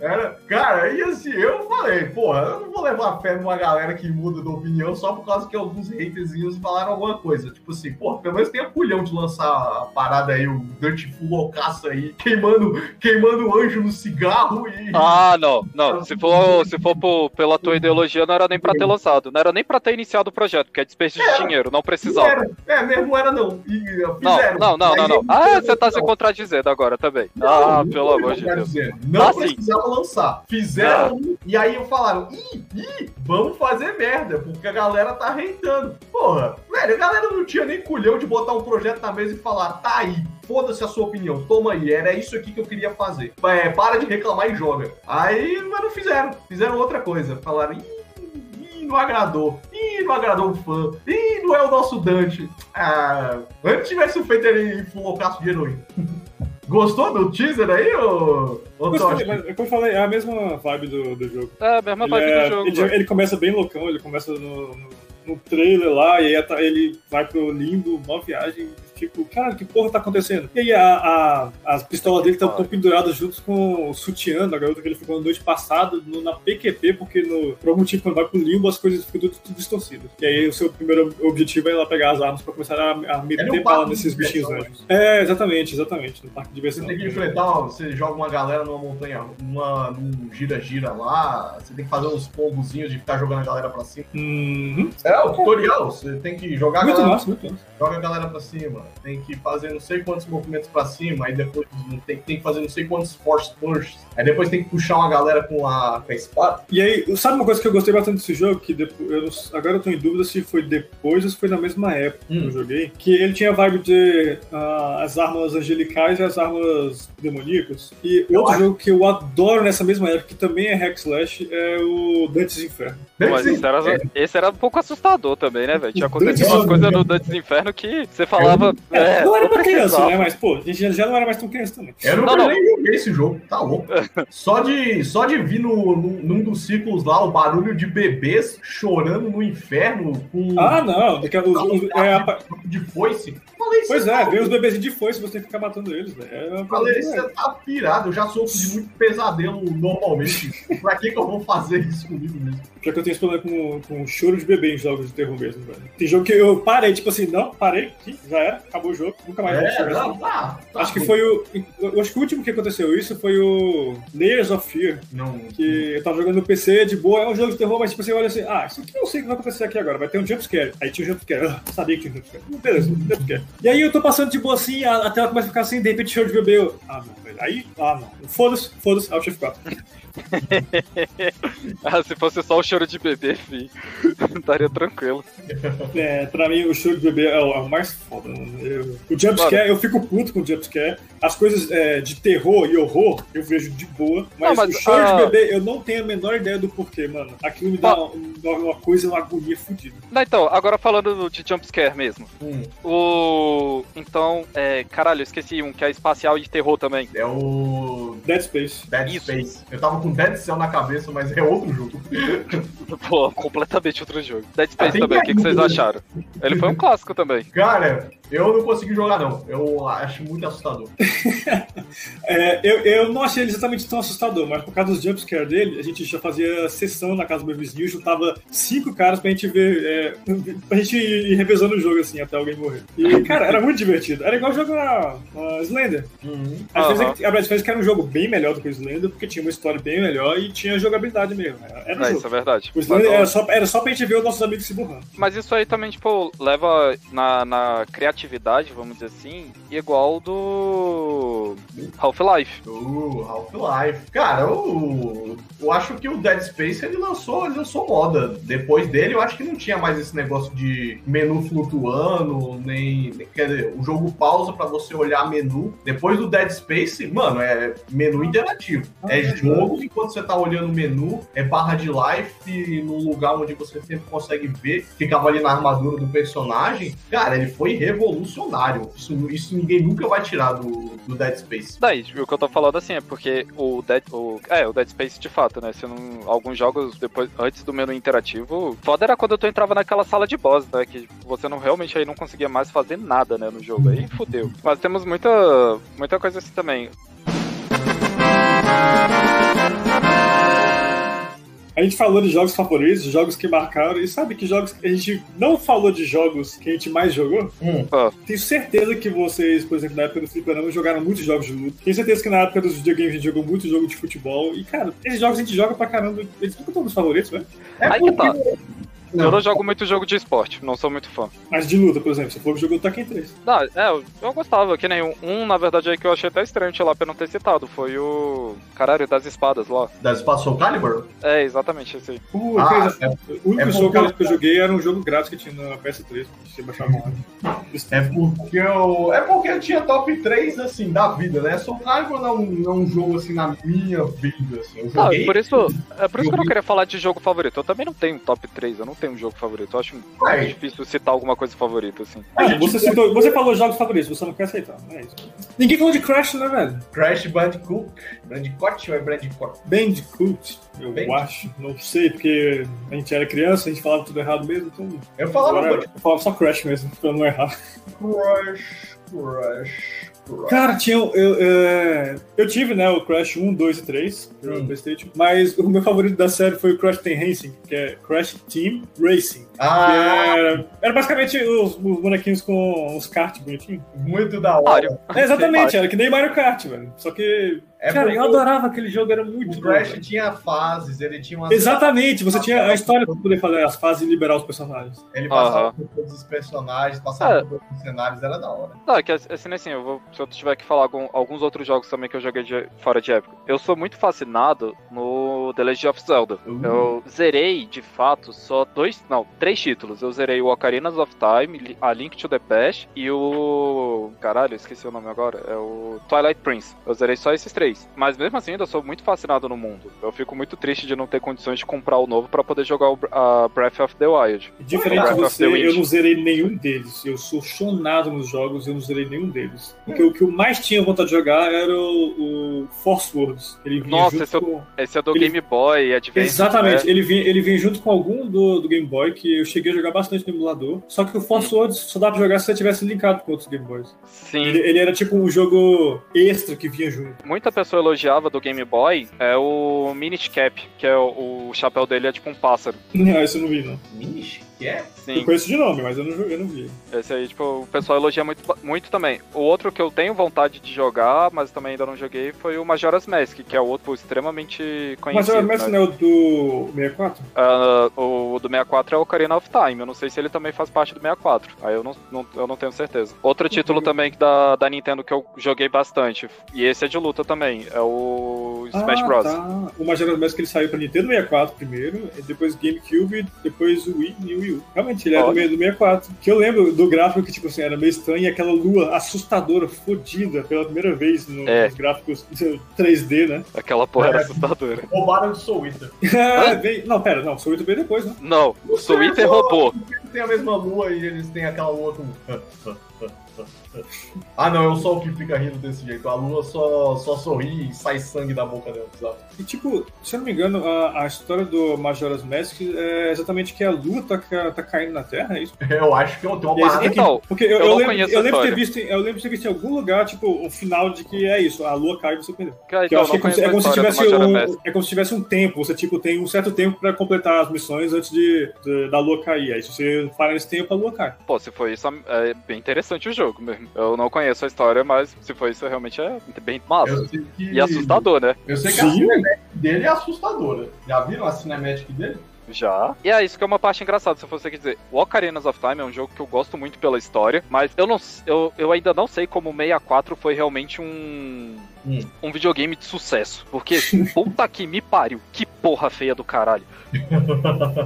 Era, cara, e assim, eu falei, porra, eu não vou levar fé numa galera que muda de opinião só por causa que alguns haterzinhos falaram alguma coisa. Tipo assim, porra, pelo menos tem a culhão de lançar a parada aí, o Dante Full loucaço aí, queimando, queimando o anjo no cigarro e. Ah, não, não. Se for, se for por, pela tua ideologia, não era nem pra ter lançado. Não era nem pra ter iniciado o projeto, porque é desperdício de dinheiro, não precisava. Era, é, mesmo não era não. E, Não, fizeram. não, não, não, não. Ah, você tá se contradizendo agora também. Ah, pelo amor de Deus. Não Ah, sim. precisava lançar. Fizeram um, e aí falaram: ih, ih, vamos fazer merda, porque a galera tá reitando. Porra, velho, a galera não tinha nem culhão de botar um projeto na mesa e falar: tá aí, foda-se a sua opinião, toma aí, era isso aqui que eu queria fazer. É, para de reclamar e joga. Aí, mas não fizeram. Fizeram outra coisa. Falaram: ih, ih, não agradou. Ih, não agradou o fã. Ih, não é o nosso Dante. Ah, antes tivesse feito ele loucaço de heroína. Gostou do teaser aí, ô, ô Mas, Toshi? mas, como eu falei, é a mesma vibe do, do jogo. É, a mesma Ele, vibe é- do jogo. ele, velho. ele começa bem loucão, ele começa no, no, no trailer lá, e aí tá- ele vai pro limbo, uma viagem, tipo, cara, que porra tá acontecendo? E aí a, a, as pistolas dele estão penduradas juntos com o sutiã da garota que ele ficou na noite passada no- na PQP, porque no, por algum motivo quando vai pro limbo as coisas ficam tudo, tudo distorcidas. E aí o seu primeiro objetivo é ir lá pegar as armas pra começar a, a meter no bala nesses bichinhos anjos. É, exatamente, exatamente, no parque de Você diversão. tem que enfrentar, ó, você joga uma galera numa montanha, numa, num gira-gira lá, você tem que fazer uns pombozinhos de ficar jogando a galera pra cima. Uhum. É, o tutorial, você tem que jogar a Muito galera, massa, muito massa. joga a galera pra cima, tem que fazer não sei quantos movimentos pra cima, aí depois tem, tem que fazer não sei quantos force punches, aí depois tem que puxar uma galera com a, com a espada. E aí, sabe uma coisa que eu gostei bastante desse jogo? Que depois, eu não- agora eu tô em dúvida se foi depois ou se foi na mesma época que Hum. eu joguei. Que ele tinha a vibe de ah, as armas angelicais e as armas demoníacas. E Eu outro acho- jogo que eu adoro nessa mesma época, que também é hack slash, é o Dantes Inferno. Mas esse era, é, esse era um pouco assustador também, né, velho? Tinha acontecido umas coisas no Dantes Inferno que você falava. É, É, não era pra criança, né? Mas, pô, a gente já- não era mais tão criança também. Eu não, Não, não. nem joguei esse jogo, tá louco. Só de, só de vir no, num, num dos ciclos lá o barulho de bebês chorando no inferno com Ah, não. daqui a- os- os- é, a- de foice. Falei, pois é, tá vem os bebezinhos de foice, você tem que ficar matando eles, velho. É uma Falei, você tá pirado, eu já sofro de muito pesadelo normalmente. pra que que eu vou fazer isso comigo mesmo? Já que eu tenho esse problema com, com choro de bebê em jogos de terror mesmo, velho. Tem jogo que eu parei, tipo assim, não, parei, aqui, já era, acabou o jogo, nunca mais É, não, tá, tá Acho que foi o. Eu acho que o último que aconteceu isso foi o Layers of Fear. Não, Que eu tava jogando no PC de boa, é um jogo de terror, mas tipo assim, olha assim, ah, isso aqui eu não sei o que vai acontecer aqui agora, vai ter um jumpscare. Aí tinha um jumpscare, ah, sabia que tinha um jumpscare. Beleza, um jumpscare. E aí eu tô passando de boa assim, a, a tela começa a ficar assim, de repente choro de bebê. Eu, ah, não, velho. Aí, ah, não. Foda-se, foda-se, Alt F4. Ah, se fosse só o choro de bebê, fi, estaria tranquilo. É, pra mim, o choro de bebê é o, é o mais foda. mano. Eu- o jumpscare, eu fico puto com o jumpscare. As coisas é, de terror e horror, eu vejo de boa. Mas, Não, mas, o choro ah, de bebê, eu não tenho a menor ideia do porquê, mano. Aquilo me dá uma, uma coisa, uma agonia fodida. Não, então, agora falando de jumpscare mesmo. hum, O. Então, é. Caralho, eu esqueci um que é espacial e de terror também. é o Dead Space. Dead Isso. Space. Eu tava com Dead Cell na cabeça, mas é outro jogo. Pô, completamente outro jogo. Dead Space tem também, o que, que vocês acharam? Ele foi um clássico também. Cara, eu não consegui jogar, não. Eu acho muito assustador. É, eu, eu não achei ele exatamente tão assustador, mas por causa dos jumpscare dele, a gente já fazia sessão na casa do meu vizinho, juntava cinco caras pra gente ver, é, pra gente ir, ir revezando o jogo assim, até alguém morrer. E, cara, era muito divertido. Era igual jogar uh, Slender. Uhum. A diferença que- a diferença é que era um jogo bem melhor do que o Slender, porque tinha uma história bem melhor e tinha jogabilidade mesmo. Era, É, isso é verdade. O Slender Mas, era só, era só pra gente ver os nossos amigos se borrando. Mas isso aí também, tipo, leva na, na criatividade, vamos dizer assim, igual do Half-Life. Do Half-Life. Cara, eu, eu acho que o Dead Space ele lançou, ele lançou moda. Depois dele, eu acho que não tinha mais esse negócio de menu flutuando, nem. nem- Quer dizer, o jogo pausa pra você olhar menu. Depois do Dead Space, mano, é menu interativo. É jogo enquanto você tá olhando o menu, é barra de life num lugar onde você sempre consegue ver. Ficava ali na armadura do personagem. Cara, ele foi revolucionário. Isso, isso ninguém nunca vai tirar do, do Dead Space. Daí, o que eu tô falando assim é porque o Dead, o, é, o Dead Space de fato, né? Se alguns jogos depois, antes do menu interativo, foda era quando tu entrava naquela sala de boss, né? Que você não realmente aí não conseguia mais fazer nada, né, no jogo. Aí fudeu. Mas temos muita, muita coisa assim também. A gente falou de jogos favoritos, jogos que marcaram, e sabe que jogos que a gente não falou de jogos que a gente mais jogou? Hum. Ah. Tenho certeza que vocês, por exemplo, na época do Fliperama, jogaram muitos jogos de luta. Tenho certeza que na época dos videogames a gente jogou muito jogo de futebol. E, cara, esses jogos a gente joga pra caramba. Eles nunca estão nos favoritos, né? É Aí que tá. Porque- Eu não jogo muito jogo de esporte, não sou muito fã. Mas de luta, por exemplo, você falou que jogou Tekken 3. Não, é, eu, gostava, que nem um, um, na verdade, aí que eu achei até estranho lá pra eu não ter citado, foi o. Caralho, das espadas lá. Da Espaço Soul Calibur? É, exatamente esse aí. Uh, Ah, é- o único é jogo porque- que eu joguei era um jogo grátis que tinha na PS3. Você baixava lá. É porque eu. É porque eu tinha top 3, assim, da vida, né? Soul Calibur não, não é um jogo assim na minha vida, assim. Eu Ah, joguei. por isso, é por isso que eu não Joguei. queria falar de jogo favorito. Eu também não tenho top 3, eu não tenho um jogo favorito. Eu acho muito Ué. difícil citar alguma coisa favorita, assim. Ah, você, citou- você falou jogos favoritos, você não quer aceitar. É isso. Ninguém falou de Crash, né, velho? Crash Bandicoot. Bandicoot ou é Bandicoot? Bandicoot, eu Bandicoot. acho. Não sei, porque a gente era criança, a gente falava tudo errado mesmo, então. Eu falava Agora, eu falava só Crash mesmo, pra não errar. Crash, Crash. Cara, tinha. Eu, é, eu tive, né, o Crash 1, 2 e 3 pro Hum. PlayStation, mas o meu favorito da série foi o Crash Team Racing, que é Crash Team Racing. Ah, era, era basicamente os, os bonequinhos com os kart bonitinhos. muito da hora. É, exatamente, era que nem Mario Kart, velho. Só que. É cara, eu adorava aquele jogo, era muito O bom, Crash velho. tinha fases, ele tinha umas. Exatamente, você tinha a história pra poder fazer as fases e liberar os personagens. Ele passava por todos os personagens, passava É. por todos os cenários, era da hora. Não, é que assim, assim eu vou, se eu tiver que falar algum- alguns outros jogos também que eu joguei de- fora de época. Eu sou muito fascinado no The Legend of Zelda. Uh. Eu zerei, de fato, só dois, não, três títulos. Eu zerei o Ocarina of Time, a Link to the Past e o... Caralho, esqueci o nome agora. É o Twilight Prince. Eu zerei só esses três. Mas mesmo assim, ainda sou muito fascinado no mundo. Eu fico muito triste de não ter condições de comprar o novo pra poder jogar o a Breath of the Wild. Diferente de você, eu não zerei nenhum deles. Eu sou chonado nos jogos, eu não zerei nenhum deles. Porque o que eu mais tinha vontade de jogar era o, o Force Words. Ele Nossa, esse é o- com... Esse é do Ele- Game Boy Advance. Exatamente, né? ele, vinha, ele vinha junto com algum do, do Game Boy, que eu cheguei a jogar bastante no emulador. Só que o Force Words só dá pra jogar se você tivesse linkado com outros Game Boys. Sim. Ele, ele era tipo um jogo extra que vinha junto. Muita pessoa elogiava do Game Boy é o Minish Cap, que é o, o chapéu dele é tipo um pássaro. Não, isso eu não vi, não. Minish, que é? Eu Sim, conheço de nome, mas eu não, joguei, eu não vi. esse aí, tipo, o pessoal elogia muito, muito também. O outro que eu tenho vontade de jogar, mas também ainda não joguei, foi o Majora's Mask, que é o outro extremamente conhecido. o Messi né? não é o do 64? Ah, o do 64 é o Ocarina of Time, eu não sei se ele também faz parte do 64, aí eu não, não- eu não tenho certeza. Outro título também da, da Nintendo que eu joguei bastante, e esse é de luta também, é o Smash ah, Bros. Tá. O Majora's Mask ele saiu pra Nintendo 64 primeiro, e depois GameCube, depois o Wii e o Wii U. Realmente, ele era do, Olha. meio do 64. Que eu lembro do gráfico que, tipo assim, era meio estranho e aquela lua assustadora, fodida, pela primeira vez no- É. nos gráficos 3D, né? Aquela porra era É. assustadora. Roubaram do Soul Eater. Bem- Não, pera, não, Soul Eater veio depois, né? Não, o Twitter só- roubou. Tem a mesma lua e eles têm aquela lua com. Ah não, eu sou o que fica rindo desse jeito. A lua só, só sorri e sai sangue da boca dela, sabe? E tipo, se eu não me engano, a, a história do Majora's Mask é exatamente que a lua tá, tá caindo na Terra, é isso? Eu acho que eu tenho uma tem parada. que- Então, porque eu, eu eu não lembro, conheço eu lembro de ter visto, em- eu lembro de ter visto em algum lugar, tipo, o final de que é isso, a lua cai e você perdeu. Cara, Que eu então, acho que é como, é, como se do tivesse um, é como se tivesse um tempo, você tipo tem um certo tempo pra completar as missões antes de, de- da lua cair. Aí se você parar nesse tempo, a lua cai. Pô, se for isso, é bem interessante o jogo mesmo. Eu não conheço a história, mas se for isso, realmente é bem massa. Eu que... E assustador, né? Eu sei que a Sim. cinemática dele é assustadora. Já viram a cinemática dele? Já. E é isso que é uma parte engraçada, se você quer dizer. O Ocarina of Time é um jogo que eu gosto muito pela história, mas eu não eu, eu ainda não sei como o 64 foi realmente um. Hum. Um videogame de sucesso. Porque, puta que me pariu. Que porra feia do caralho.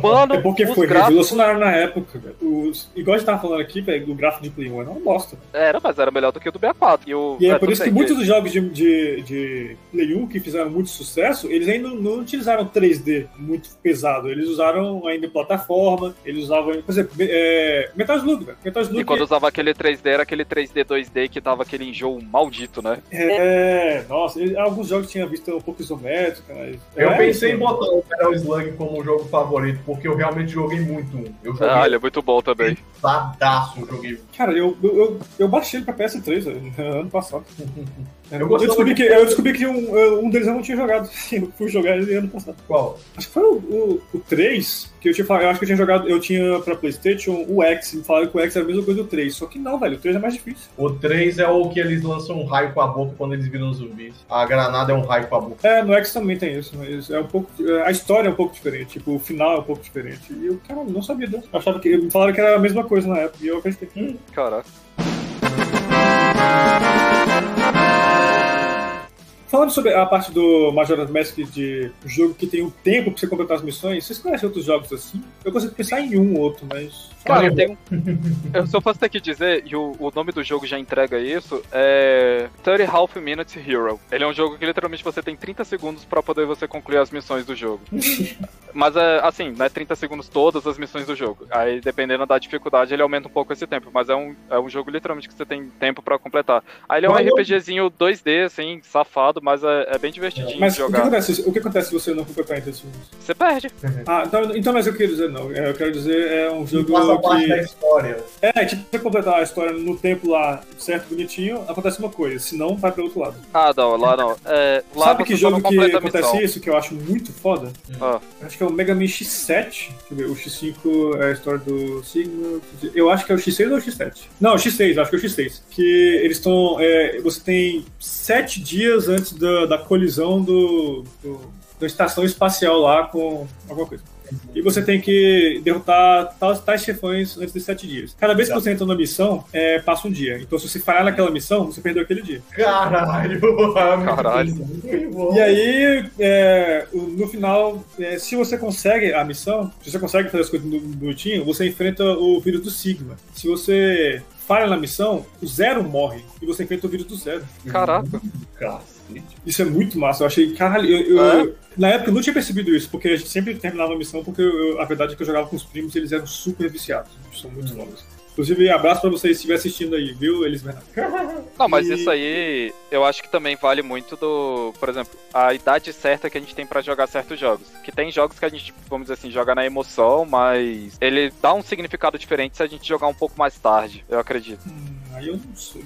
Mano, É porque os foi gráficos. revolucionário na época, velho. Os- Igual a gente tava falando aqui, velho, o gráfico de Play 1 era uma bosta. Era, mas era melhor do que o do 64. E, o... E é, é, por isso que muitos dos jogos de, de, de Play 1 que fizeram muito sucesso, eles ainda não utilizaram 3D muito pesado. Eles usaram ainda plataforma, eles usavam, por exemplo, é, Metal Slug, velho. Metal Slug E quando usava aquele 3D, era aquele 3D 2D que tava aquele enjoo maldito, né? é, nossa, ele- alguns jogos tinham visto um pouco isométrica, mas... Eu é, pensei em então. botar o Metal Slug como jogo favorito, porque eu realmente joguei muito um. Eu joguei Ah, ele é muito bom também. sadaço, eu joguei. Cara, eu, eu, eu, eu baixei ele pra PS3 velho, ano passado. Eu, eu, descobri que, eu descobri que um, um deles eu não tinha jogado. Eu fui jogar ele ano passado. Qual? Acho que foi o, o, o 3, que eu tinha eu acho que eu tinha jogado, eu tinha pra Playstation o X, me falaram que o X era a mesma coisa do 3. Só que não, velho, o 3 é mais difícil. O 3 é o que eles lançam um raio com a boca quando eles viram zumbis. A granada é um raio com a boca. É, no X também tem isso, mas é um pouco. A história é um pouco diferente, tipo, o final é um pouco diferente. E eu, cara, não sabia disso. Achava que. Me falaram que era a mesma coisa na época, e eu acreditei. Hum. Caraca. Falando sobre a parte do Majora's Mask de jogo que tem um tempo pra você completar as missões, vocês conhecem outros jogos assim? Eu consigo pensar em um ou outro, mas. Cara, tem um. eu só posso ter que dizer, e o, o nome do jogo já entrega isso, é 30 Half Minutes Hero. Ele é um jogo que literalmente você tem 30 segundos pra poder você concluir as missões do jogo. Mas é assim, não é 30 segundos todas as missões do jogo. Aí, dependendo da dificuldade, ele aumenta um pouco esse tempo. Mas é um, é um jogo literalmente que você tem tempo pra completar. Aí ele é um RPGzinho 2D, assim, safado, mas é, é bem divertidinho mas de jogar. O que, acontece, o que acontece se você não completar em 30 segundos? Você perde. Ah, então, então mas eu queria dizer não. Eu quero dizer, é um jogo Passa parte que. da história. É, tipo, você completar a história no tempo lá certo, bonitinho, acontece uma coisa. Se não, vai pro outro lado. Ah, não, lá não. É, lá Sabe que não jogo que acontece isso, que eu acho muito foda? Ah, Acho que é o Mega Man X7. Deixa eu ver, o X5 é a história do Sigma. Eu acho que é o X6 ou o X7? Não, o X6, acho que é o X6. Que eles estão. é, você tem sete dias antes da, da colisão do, do- da estação espacial lá com alguma coisa. E você tem que derrotar tais, tais chefões antes de sete dias. Cada vez que você entra na missão, é, passa um dia. Então, se você falhar naquela missão, você perdeu aquele dia. Caralho! Caralho. E aí, é, no final, é, se você consegue a missão, se você consegue fazer as coisas bonitinho, você enfrenta o vírus do Sigma. Se você falha na missão, o Zero morre e você enfrenta o vírus do Zero. caraca. Isso é muito massa. Eu achei, caralho, eu, eu- É? na época eu não tinha percebido isso, porque a gente sempre terminava a missão, porque eu- eu- a verdade é que eu jogava com os primos e eles eram super viciados. Eles são muito longos. Inclusive, abraço pra vocês se estiver assistindo aí, viu, Elis Bernardo? Não, mas E- isso aí eu acho que também vale muito do, por exemplo, a idade certa que a gente tem pra jogar certos jogos. Que tem jogos que a gente, vamos dizer assim, joga na emoção, mas ele dá um significado diferente se a gente jogar um pouco mais tarde, eu acredito. Hum, aí eu não sei.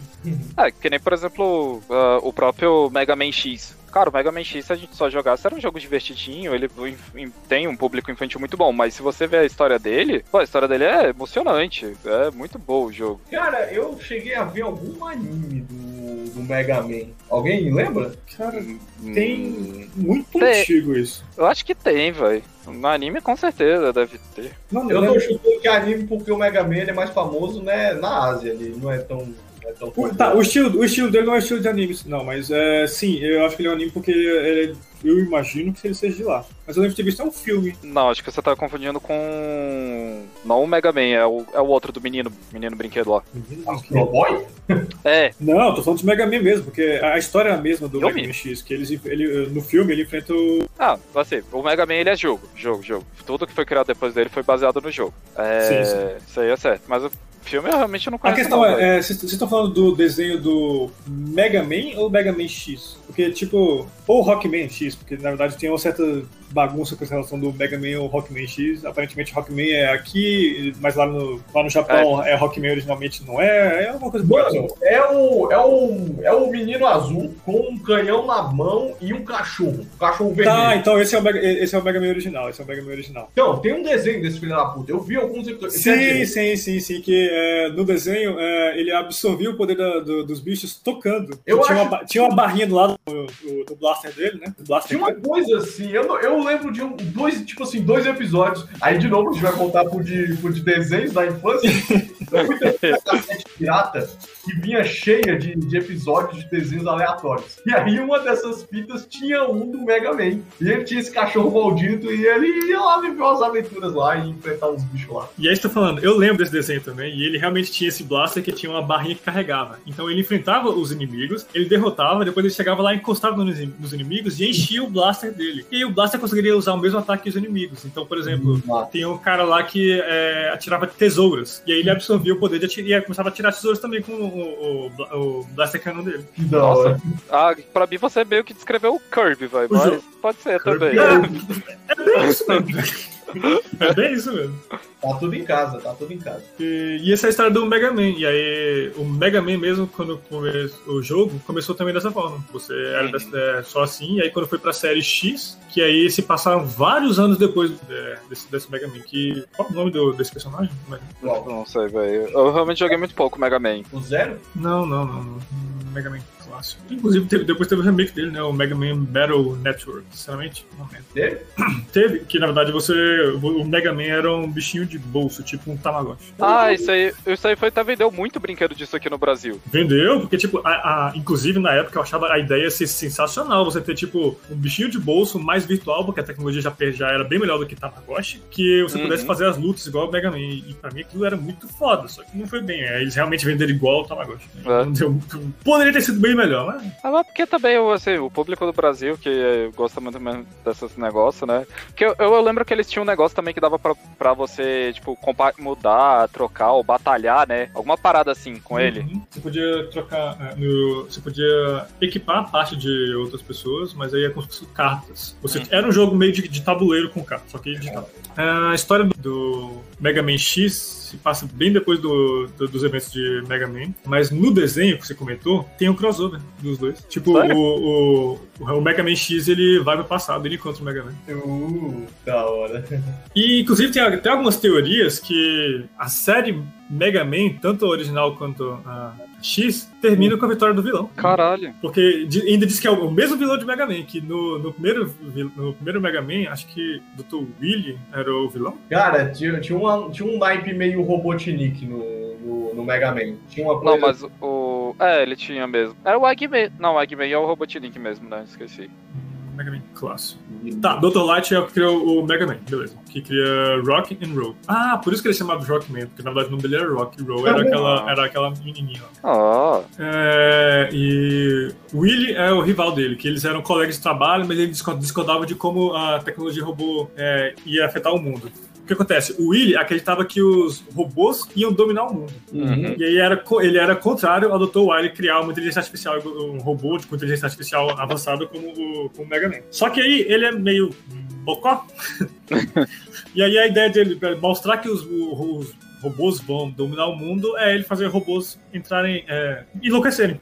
É, que nem, por exemplo, ah, o próprio Mega Man X. Cara, o Mega Man X, se a gente só jogasse, era um jogo divertidinho, ele em- tem um público infantil muito bom, mas se você ver a história dele, pô, a história dele é emocionante, é muito bom o jogo. Cara, eu cheguei a ver algum anime do, do Mega Man. Alguém lembra? Cara, Hum, tem muito Tem. antigo isso. Eu acho que tem, velho. No anime, com certeza, deve ter. Não, Eu não tô chutando que é anime porque o Mega Man é mais famoso né, na Ásia, ele não é tão. Não é tão O, tá, o estilo, o estilo dele não é estilo de anime, não, mas é, sim, eu acho que ele é um anime porque ele, eu imagino que ele seja de lá. Mas eu lembro de ter visto é um filme. Não, acho que você tá confundindo com. Não o Mega Man, é o, é o outro do menino, menino brinquedo lá. Astro Boy? É, Não, tô falando de Mega Man mesmo, porque a história é a mesma do? Mega Man X, que eles, ele, no filme ele enfrenta o. ah, assim, o Mega Man ele é jogo, jogo, jogo. Tudo que foi criado depois dele foi baseado no jogo. É, Sim, sim. Isso aí é certo. Mas o filme eu realmente não A conheço. questão não, é, é, vocês estão falando do desenho do Mega Man ou Mega Man X? Porque, tipo, ou Rockman X, porque na verdade tem uma certa bagunça com essa relação do Mega Man ou Rockman X. Aparentemente Rockman é aqui, mas lá no, lá no Japão é. Rockman originalmente não é. É uma coisa boa. Mano, é o, é, o, é o menino azul com um canhão na mão e um cachorro. Um cachorro vermelho. Tá, então esse é, o Mega, esse é o Mega Man original. Esse é o Mega Man original. Então, tem um desenho desse filho da puta. Eu vi alguns episódios. Sim, sim, sim, sim. Que é, no desenho é, ele absorvia o poder da- do- dos bichos tocando. Eu tinha, acho- uma, tinha uma barrinha do lado do blaster dele, né? Do blaster Tinha uma coisa assim, eu, não- eu lembro de um, dois, tipo assim, dois episódios. Aí, de novo, a gente vai contar por de, por de desenhos da infância. Cassete pirata que vinha cheia de, de episódios de desenhos aleatórios. E aí, uma dessas fitas tinha um do Mega Man. E ele tinha esse cachorro maldito e ele ia lá viver umas aventuras lá e enfrentar uns bichos lá. E aí você tá falando, eu lembro desse desenho também, e ele realmente tinha esse blaster que tinha uma barrinha que carregava. Então ele enfrentava os inimigos, ele derrotava, depois ele chegava lá, encostava nos, inimigos e enchia o blaster dele. E aí o blaster conseguiria usar o mesmo ataque que os inimigos. Então, por exemplo, Ah, tem um cara lá que é, atirava tesouras, e aí ele absorvia o poder de atirar, e começava a atirar tesouras também com o, o, blaster cannon dele. que da hora. Ah, pra mim você meio que descreveu o Kirby, velho. O Mas pode ser Kirby também. é- É bem isso, né? É bem isso mesmo. Tá tudo em casa, tá tudo em casa. E, e essa é a história do Mega Man. E aí, o Mega Man mesmo, quando começou o jogo, começou também dessa forma. Você era dessa- é, só assim, e aí quando foi pra série X, que aí se passaram vários anos depois é, desse, desse Mega Man. Que, qual é o nome do- desse personagem? Qual? Não sei, velho. Eu realmente joguei muito pouco Mega Man. O zero? Não, não, não. não. Mega Man clássico. Inclusive, teve- depois teve o remake dele, né? O Mega Man Battle Network. Sinceramente, não lembro. Dele? Teve, que na verdade você. O Mega Man era um bichinho de bolso, tipo um Tamagotchi. Ah, isso aí, isso aí foi até vendeu muito brinquedo disso aqui no Brasil. Vendeu, porque, tipo, a, a- inclusive na época eu achava a ideia ser sensacional. Você ter, tipo, um bichinho de bolso mais virtual, porque a tecnologia já, já era bem melhor do que Tamagotchi, que você Uhum. pudesse fazer as lutas igual o Mega Man. E pra mim aquilo era muito foda, só que não foi bem. É, Eles realmente venderam igual o Tamagotchi. né? É. Não deu- poderia ter sido bem melhor, mas. Ah, mas porque também, assim, o público do Brasil, que eh, gosta muito desses negócios, né? Que eu, eu lembro que eles tinham um negócio também que dava pra, pra você, tipo, mudar, trocar ou batalhar, né? Alguma parada assim com ele. Uhum. Você podia trocar. é, no- você podia equipar a parte de outras pessoas, mas aí é como cartas. Você, Uhum. Era um jogo meio de, de tabuleiro com cartas, só que digital. A história do Mega Man X se passa bem depois do, do- dos eventos de Mega Man, mas no desenho que você comentou, tem um crossover dos dois. Tipo, o, o, o Mega Man X ele vai pro passado, ele encontra o Mega Man. Uh, da hora. E, inclusive, tem, tem algumas teorias que a série Mega Man, tanto a original quanto a X, termina com a vitória do vilão. Caralho. Porque ainda diz que é o, mesmo vilão de Mega Man, que no, no, primeiro, no primeiro Mega Man, acho que Dr. Willy era o vilão. Cara, tinha, tinha, uma, tinha um naipe meio Robotnik no, no, no Mega Man. Tinha uma coisa... Não, mas o. É, ele tinha mesmo. Era o Eggman. Não, o Eggman é o Robotnik mesmo, né? Esqueci. Mega Man clássico. Tá, Dr. Light é o que criou o Mega Man, beleza. Que cria Rock and Roll. Ah, por isso que ele é chamado Rockman, porque na verdade o nome dele era Rock. Roll era aquela, era aquela menininha lá. Ah, É, e o Willy é o rival dele, que eles eram colegas de trabalho, mas ele disco- discordava de como a tecnologia robô é, ia afetar o mundo. O que acontece? O Willy acreditava que os robôs iam dominar o mundo. Uhum. E aí era, ele era contrário ao Dr. Wily criar uma inteligência artificial, um robô com inteligência artificial avançada como o, como o Mega Man. Só que aí ele é meio bocó. e aí a ideia dele, mostrar que os, os robôs vão dominar o mundo, é ele fazer robôs entrarem, é, enlouquecerem.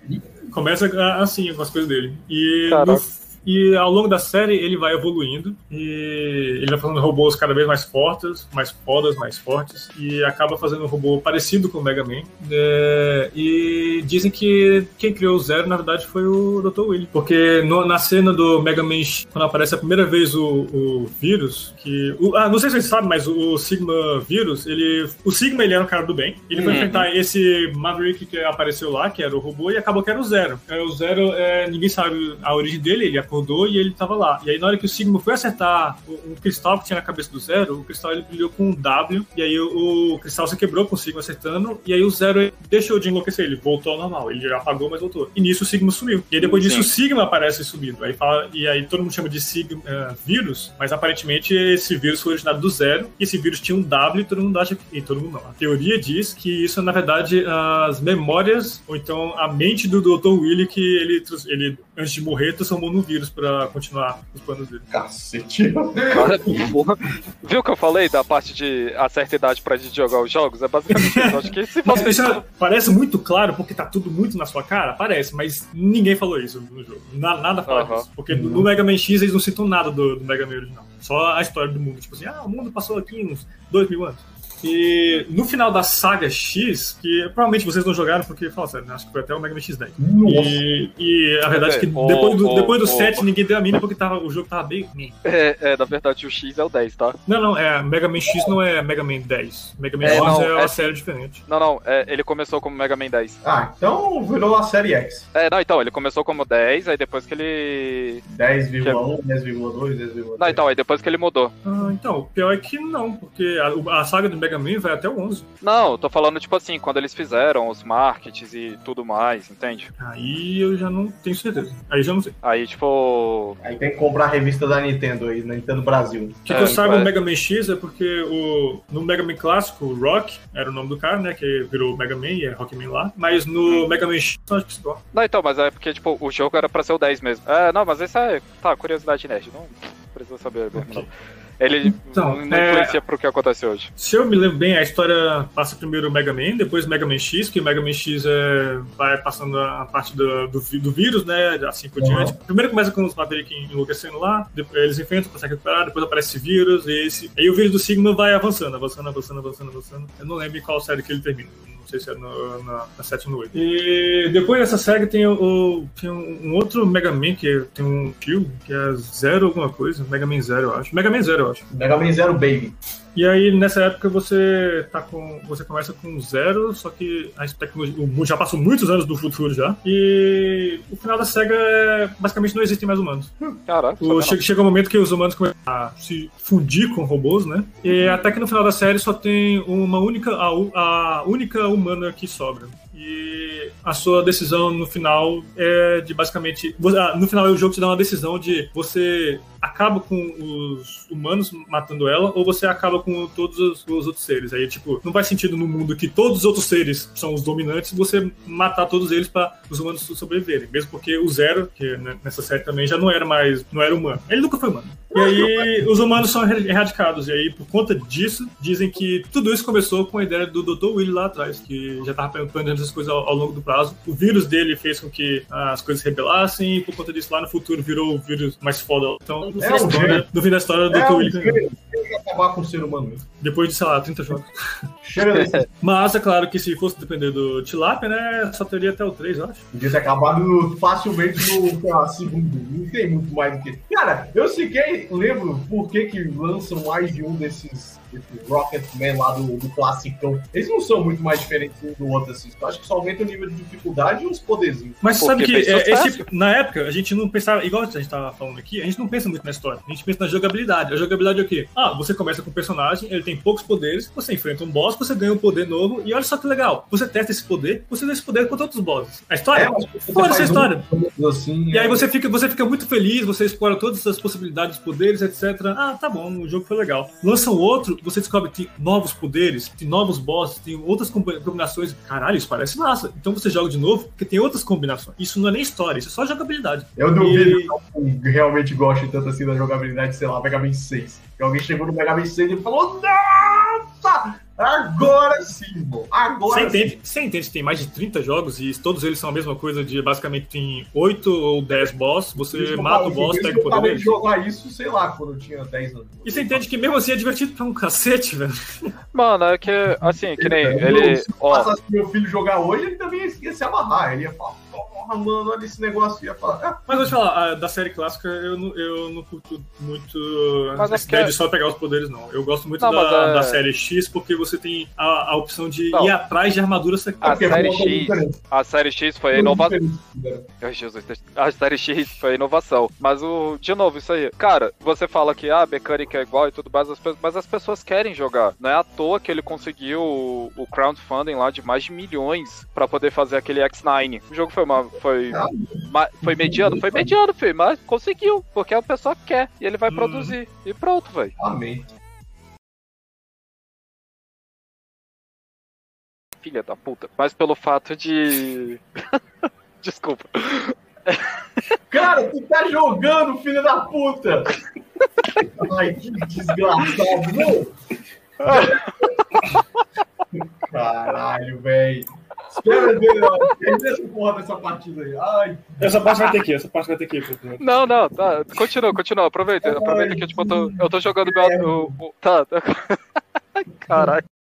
Começa a- assim com as coisas dele. E, no- e ao longo da série ele vai evoluindo e ele vai fazendo robôs cada vez mais fortes, mais fodas, mais fortes e acaba fazendo um robô parecido com o Mega Man. É, e dizem que quem criou o Zero na verdade foi o Dr. Willy, porque no- na cena do Mega Man quando aparece a primeira vez o, o vírus, que o- ah, não sei se vocês sabem, mas o Sigma vírus, ele o Sigma ele era um cara do bem, ele foi Uhum. enfrentar esse Maverick que apareceu lá, que era o robô, e acabou que era o Zero. É, o Zero, é, ninguém sabe a origem dele, ele acordou e ele tava lá. E aí, na hora que o Sigma foi acertar o cristal que tinha na cabeça do Zero, o cristal ele brilhou com um W, e aí o, o cristal se quebrou com o Sigma acertando, e aí o Zero deixou de enlouquecer, ele voltou ao normal. Ele já apagou, mas voltou. E nisso o Sigma sumiu. E aí, depois disso, Sim. o Sigma aparece sumido. Aí fala, e aí todo mundo chama de Sigma é, vírus, mas aparentemente esse vírus foi originado do Zero, e esse vírus tinha um W e todo mundo acha que. E todo mundo não. A teoria diz que isso é, na verdade, as memórias, ou então a mente do Dr. Willy que ele, ele antes de morrer, transformou no vírus pra continuar os planos dele. Cacete. cara, porra. Viu o que eu falei da parte de a certa idade pra gente jogar os jogos? É basicamente isso. Acho que se Mas fosse isso é- parece muito claro, porque tá tudo muito na sua cara, parece, mas ninguém falou isso no jogo. Na- nada fala Aham. disso. Porque no, no Mega Man X eles não citam nada do, do Mega Man original. Só a história do mundo. Tipo assim, ah, o mundo passou aqui uns dois mil anos. E no final da saga X, que provavelmente vocês não jogaram, porque, fala sério, né, acho que foi até o Mega Man X10. Nossa. E, e a verdade é que Ô, depois do, depois do ô. 7 ninguém deu a mínima porque tava, o jogo tava bem. É, é, na verdade, o X é o 10, tá? Não, não, é Mega Man X não é Mega Man 10. Mega Man É, 11 não, é uma é- série diferente. Não, não, é, ele começou como Mega Man 10. Ah, então virou a série X. É, não, então, ele começou como 10, aí depois que ele. 10,1, 10,2, 10,3. Não, então, aí depois que ele mudou. Ah, então, o pior é que não, porque a, a saga do Mega Man vai até o 11. Não, eu tô falando, tipo assim, quando eles fizeram os markets e tudo mais, entende? Aí eu já não tenho certeza. Aí já não sei. Aí, tipo. Aí tem que comprar a revista da Nintendo aí, Nintendo Brasil. O que, É, que eu saiba vai. do Mega Man X é porque o, no Mega Man clássico, o Rock era o nome do cara, né? Que virou Mega Man e é Rockman lá. Mas no Mega Man X, eu acho que só. Não, então, mas é porque, tipo, o jogo era pra ser o 10 mesmo. É, não, mas isso é. Tá, curiosidade nerd, não precisa saber mesmo, não. Ele então, não é, influencia pro que acontece hoje. Se eu me lembro bem, a história passa primeiro o Mega Man, depois o Mega Man X, que o Mega Man X é, vai passando a parte do, do, do vírus, né? Assim por uhum. diante. Primeiro começa com os Maverick enlouquecendo lá, depois eles enfrentam, conseguem recuperar, depois aparece esse vírus, e esse. Aí o vírus do Sigma vai avançando, avançando, avançando, avançando, avançando. Eu não lembro em qual série que ele termina não sei se é no, na, na 7 ou no 8. E depois dessa série tem, o, tem um outro Mega Man que tem um kill, que é Zero alguma coisa. Mega Man Zero, eu acho. Mega Man Zero, eu acho. Mega Man Zero Baby. E aí, nessa época, você tá com. Você começa com zero, só que a tecnologia. O mundo já passou muitos anos do futuro já. E o final da SEGA é. Basicamente não existem mais humanos. Caraca. chega, chega um momento que os humanos começam a se fundir com robôs, né? E até que no final da série só tem uma única. A, a única humana que sobra. E a sua decisão no final é de basicamente. Ah, no final o jogo te dá uma decisão de você acaba com os humanos matando ela ou você acaba com todos os, os, outros seres. Aí, tipo, não faz sentido no mundo que todos os outros seres são os dominantes você matar todos eles para os humanos sobreviverem. Mesmo porque o Zero, que né, nessa série também já não era mais, não era humano. Ele nunca foi humano. E aí os humanos são erradicados. E aí, por conta disso, dizem que tudo isso começou com a ideia do Dr. Willy lá atrás, que já tava planejando essas coisas ao, ao, longo do prazo. O vírus dele fez com que as coisas rebelassem, e por conta disso, lá no futuro virou o vírus mais foda. Então, no, é fim, história, no fim da história, o é Dr. Willy acabar com o ser humano mesmo. Depois de, sei lá, 30 jogos. Mas é claro que se fosse depender do Tilapia, né, só teria até o 3, eu acho. Podia ter acabado facilmente no segundo. Não tem muito mais do que. Cara, eu sequer lembro por que, que lançam mais de um desses esse Rocketman lá do, do classicão, eles não são muito mais diferentes um do outro, assim. Eu acho que só aumenta o nível de dificuldade e os poderzinhos. Mas sabe que é, esse, na época a gente não pensava, igual a gente tava falando aqui, a gente não pensa muito na história, a gente pensa na jogabilidade. A jogabilidade é o quê? Ah, você começa com um personagem, ele tem poucos poderes, você enfrenta um boss, você ganha um poder novo, e olha só que legal, você testa esse poder, você dá esse poder contra outros bosses. A história? É, Fora essa história. Um assim, e aí é. você fica, você fica muito feliz, você explora todas as possibilidades, poderes, etc. Ah, tá bom, o jogo foi legal. Lança um outro, você descobre que tem novos poderes, tem novos bosses, tem outras combinações. Caralho, isso parece massa. Então você joga de novo, porque tem outras combinações. Isso não é nem história, isso é só jogabilidade. Eu duvido e... que eu realmente goste tanto assim da jogabilidade, sei lá, Mega Man 6. Que alguém chegou no Mega Man 6 e falou: Nossa! Agora sim, bom. Agora você entende, sim. Você entende que tem mais de 30 jogos e todos eles são a mesma coisa de basicamente tem 8 ou 10 boss, você mata o boss, pega o poder dele. jogar isso, sei lá, quando eu tinha 10 anos. E você entende que mesmo assim é divertido pra um cacete, velho. Mano, é que, assim, que nem ele... Se ó... passasse meu filho jogar hoje, ele também ia se amarrar, ele ia falar porra, mano, olha esse negócio. Ia falar. Ah. Mas vou te falar, da série clássica eu não, eu não curto muito mas essa ideia é... de só pegar os poderes, não. Eu gosto muito não, da, é... da série X porque você tem a, a opção de não. ir atrás de armaduras A série X, a série X foi a inovação. A série X foi a inovação. Mas o. De novo, isso aí. Cara, você fala que ah, a mecânica é igual e tudo mais, mas as pessoas querem jogar. Não é à toa que ele conseguiu o, o crowdfunding lá de mais de milhões para poder fazer aquele X9. O jogo foi uma foi, foi mediano? Foi mediano, filho, mas conseguiu, porque a pessoa quer e ele vai hum. produzir. E pronto, velho. Amém. Filha da puta. Mas pelo fato de. Desculpa. Cara, tu tá jogando, filho da puta! Ai, que desgraçado, não! Caralho, velho. Espera essa porra dessa partida aí. Ai. Essa parte vai ter que, essa parte vai ter que. Não, não, tá. Continua, continua. Aproveita. Aproveita que tipo, eu tô, eu tô jogando meu. É. Tá, tá.